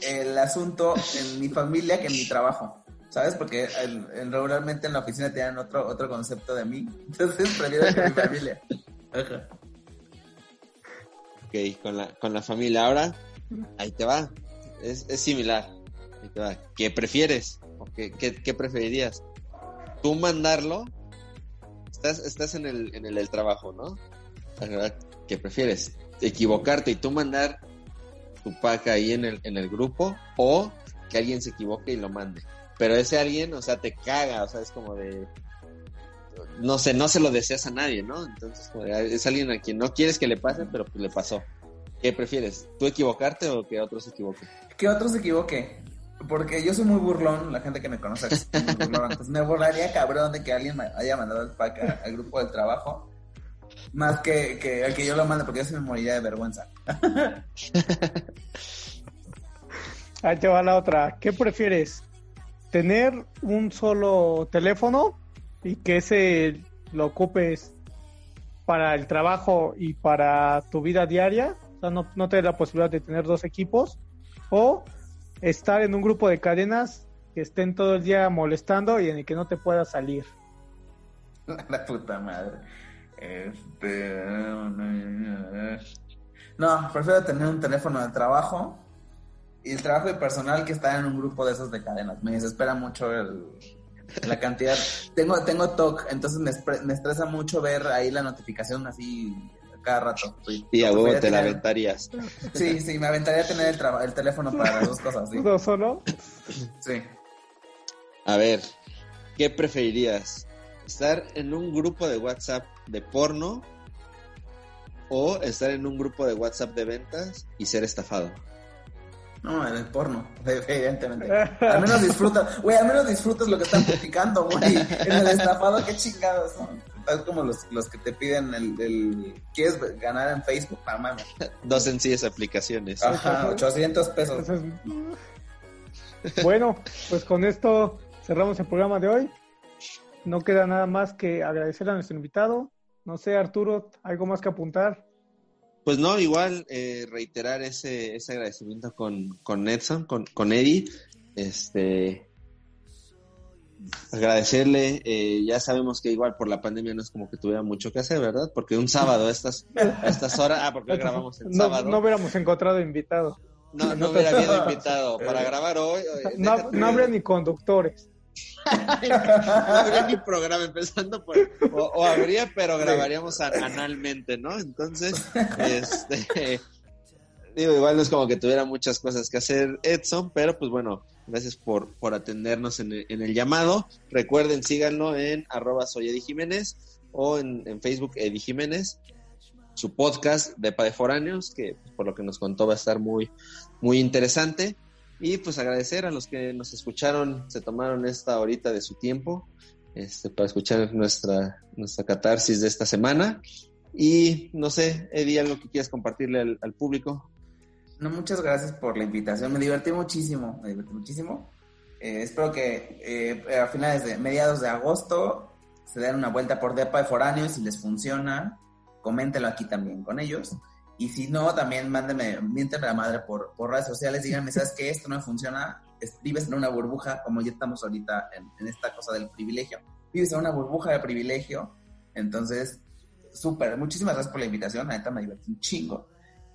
el asunto en mi familia que en mi trabajo. ¿Sabes? Porque el- el- regularmente en la oficina tienen otro, otro concepto de mí. Entonces prefiero que mi familia. Ajá. Ok, con la, con la familia. Ahora, ahí te va. Es, es similar. Ahí te va. ¿Qué prefieres? ¿O qué, qué, qué preferirías? Tú mandarlo. Estás, estás en el, en el del trabajo, ¿no? ¿Qué prefieres? ¿Equivocarte y tú mandar tu pack ahí en el, en el grupo? ¿O que alguien se equivoque y lo mande? Pero ese alguien, o sea, te caga, o sea, es como de... No sé, no se lo deseas a nadie, ¿no? Entonces, es alguien a quien no quieres que le pase, pero pues le pasó. ¿Qué prefieres? ¿Tú equivocarte o que otro se equivoque? Que otro se equivoque. Porque yo soy muy burlón, la gente que me conoce me burlaría cabrón de que alguien me haya mandado el pack al grupo del trabajo. Más que, que el que yo lo mande, porque yo sí me moriría de vergüenza. Ahí te va la otra. ¿Qué prefieres? ¿Tener un solo teléfono y que ese lo ocupes para el trabajo y para tu vida diaria? O sea, no, no tener la posibilidad de tener dos equipos. ¿O estar en un grupo de cadenas que estén todo el día molestando y en el que no te puedas salir? La puta madre. Este. No, prefiero tener un teléfono de trabajo y el trabajo de personal que está en un grupo de esos de cadenas. Me desespera mucho el- la cantidad. Tengo, tengo TOC, entonces me, me estresa mucho ver ahí la notificación así cada rato. Sí, Y a huevo te la aventarías. Sí, sí, me aventaría tener el, traba- el teléfono para las dos cosas. Sí. ¿Uno solo? sí. A ver, ¿qué preferirías? ¿Estar en un grupo de WhatsApp de porno o estar en un grupo de WhatsApp de ventas y ser estafado? No, en el porno, evidentemente. Al menos disfrutas, güey, al menos disfrutas lo que están platicando, güey. En el estafado, qué chingados son. Es como los, los que te piden el, el- ¿Quieres ganar en Facebook? No mames. Dos sencillas aplicaciones. Ajá, 800 pesos. Bueno, pues con esto cerramos el programa de hoy. no queda nada más que agradecer a nuestro invitado. No sé, Arturo, ¿algo más que apuntar? Pues no, igual eh, reiterar ese, ese agradecimiento con, con Edson, con, con Eddie. Este, agradecerle, eh, ya sabemos que igual por la pandemia no es como que tuviera mucho que hacer, ¿verdad? Porque un sábado a estas, estas horas, ah, porque grabamos el sábado. No hubiéramos encontrado invitado. No, no hubiera habido invitado para grabar hoy. No, no habría ni conductores. No habría ni programa, empezando por. O, habría, pero grabaríamos analmente, ¿no? Entonces, este. Digo, igual no es como que tuviera muchas cosas que hacer Edson, pero pues bueno, gracias por, por atendernos en el, llamado. Recuerden, síganlo en arroba soy Eddie Jiménez o en, en Facebook Eddie Jiménez su podcast de Padeforáneos, que pues, por lo que nos contó va a estar muy, muy interesante. Y pues agradecer a los que nos escucharon, se tomaron esta horita de su tiempo este, para escuchar nuestra, nuestra catarsis de esta semana. Y no sé, Eddie, algo que quieras compartirle al, público. No, muchas gracias por la invitación. Me divertí muchísimo, me divertí muchísimo. Eh, espero que eh, a finales de mediados de agosto se den una vuelta por Depa de Foráneos si les funciona coméntelo aquí también con ellos. Y si no, también mándeme, miénteme la madre por, por redes sociales, díganme, ¿sabes qué? Esto no funciona, vives en una burbuja, como ya estamos ahorita en, esta cosa del privilegio. Vives en una burbuja de privilegio, entonces, súper, muchísimas gracias por la invitación, neta me divertí un chingo.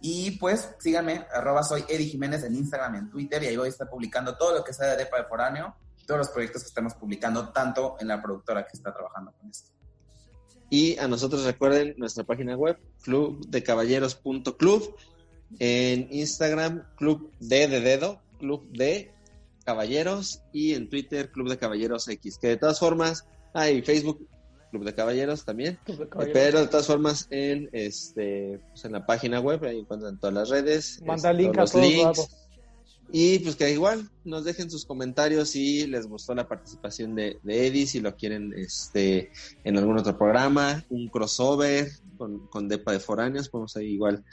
Y pues síganme, arroba soy Eddie Jiménez en Instagram en Twitter, y ahí voy a estar publicando todo lo que sea de Depa de Foráneo, todos los proyectos que estamos publicando, tanto en la productora que está trabajando con esto. Y a nosotros recuerden nuestra página web, clubdecaballeros.club. En Instagram, Club de, de Dedo, Club de Caballeros. Y en Twitter, Club de Caballeros X. Que de todas formas, hay Facebook, Club de Caballeros también. Pero de todas formas, en este pues en la página web, ahí encuentran todas las redes. Manda este, link a todos links. Y pues que igual nos dejen sus comentarios si les gustó la participación de, de Eddie, si lo quieren este en algún otro programa, un crossover con, con Depa de Foráneos, podemos ahí igual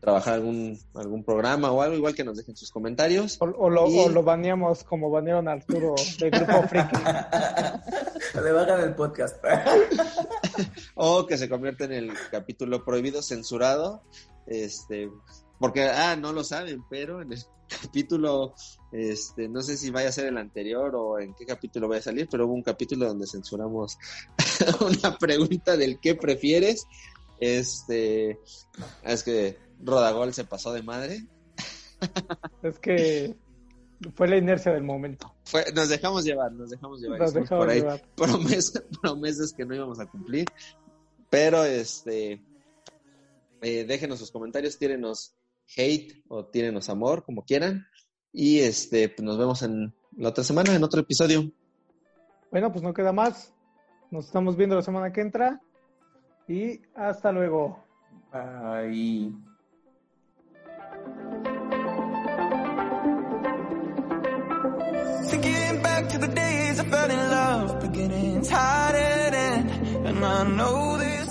trabajar algún algún programa o algo, igual que nos dejen sus comentarios. O, lo, o lo baneamos como banearon a Arturo del Grupo Friki. Le bajan el podcast. o que se convierta en el capítulo prohibido, censurado, este porque, ah, no lo saben, pero en el capítulo, este, no sé si vaya a ser el anterior o en qué capítulo vaya a salir, pero hubo un capítulo donde censuramos una pregunta del qué prefieres. Este, es que Rodagol se pasó de madre. es que fue la inercia del momento. Fue, nos dejamos llevar, nos dejamos llevar. Nos dejamos por ahí llevar. Promesas, promesas que no íbamos a cumplir. Pero este, eh, déjenos sus comentarios, tírenos hate o tírenos amor, como quieran. Y este, pues nos vemos en la otra semana, en otro episodio. Bueno, pues no queda más. Nos estamos viendo la semana que entra. Y hasta luego. Bye. Thinking back to the days I fell in love, beginnings hiding, and I know this.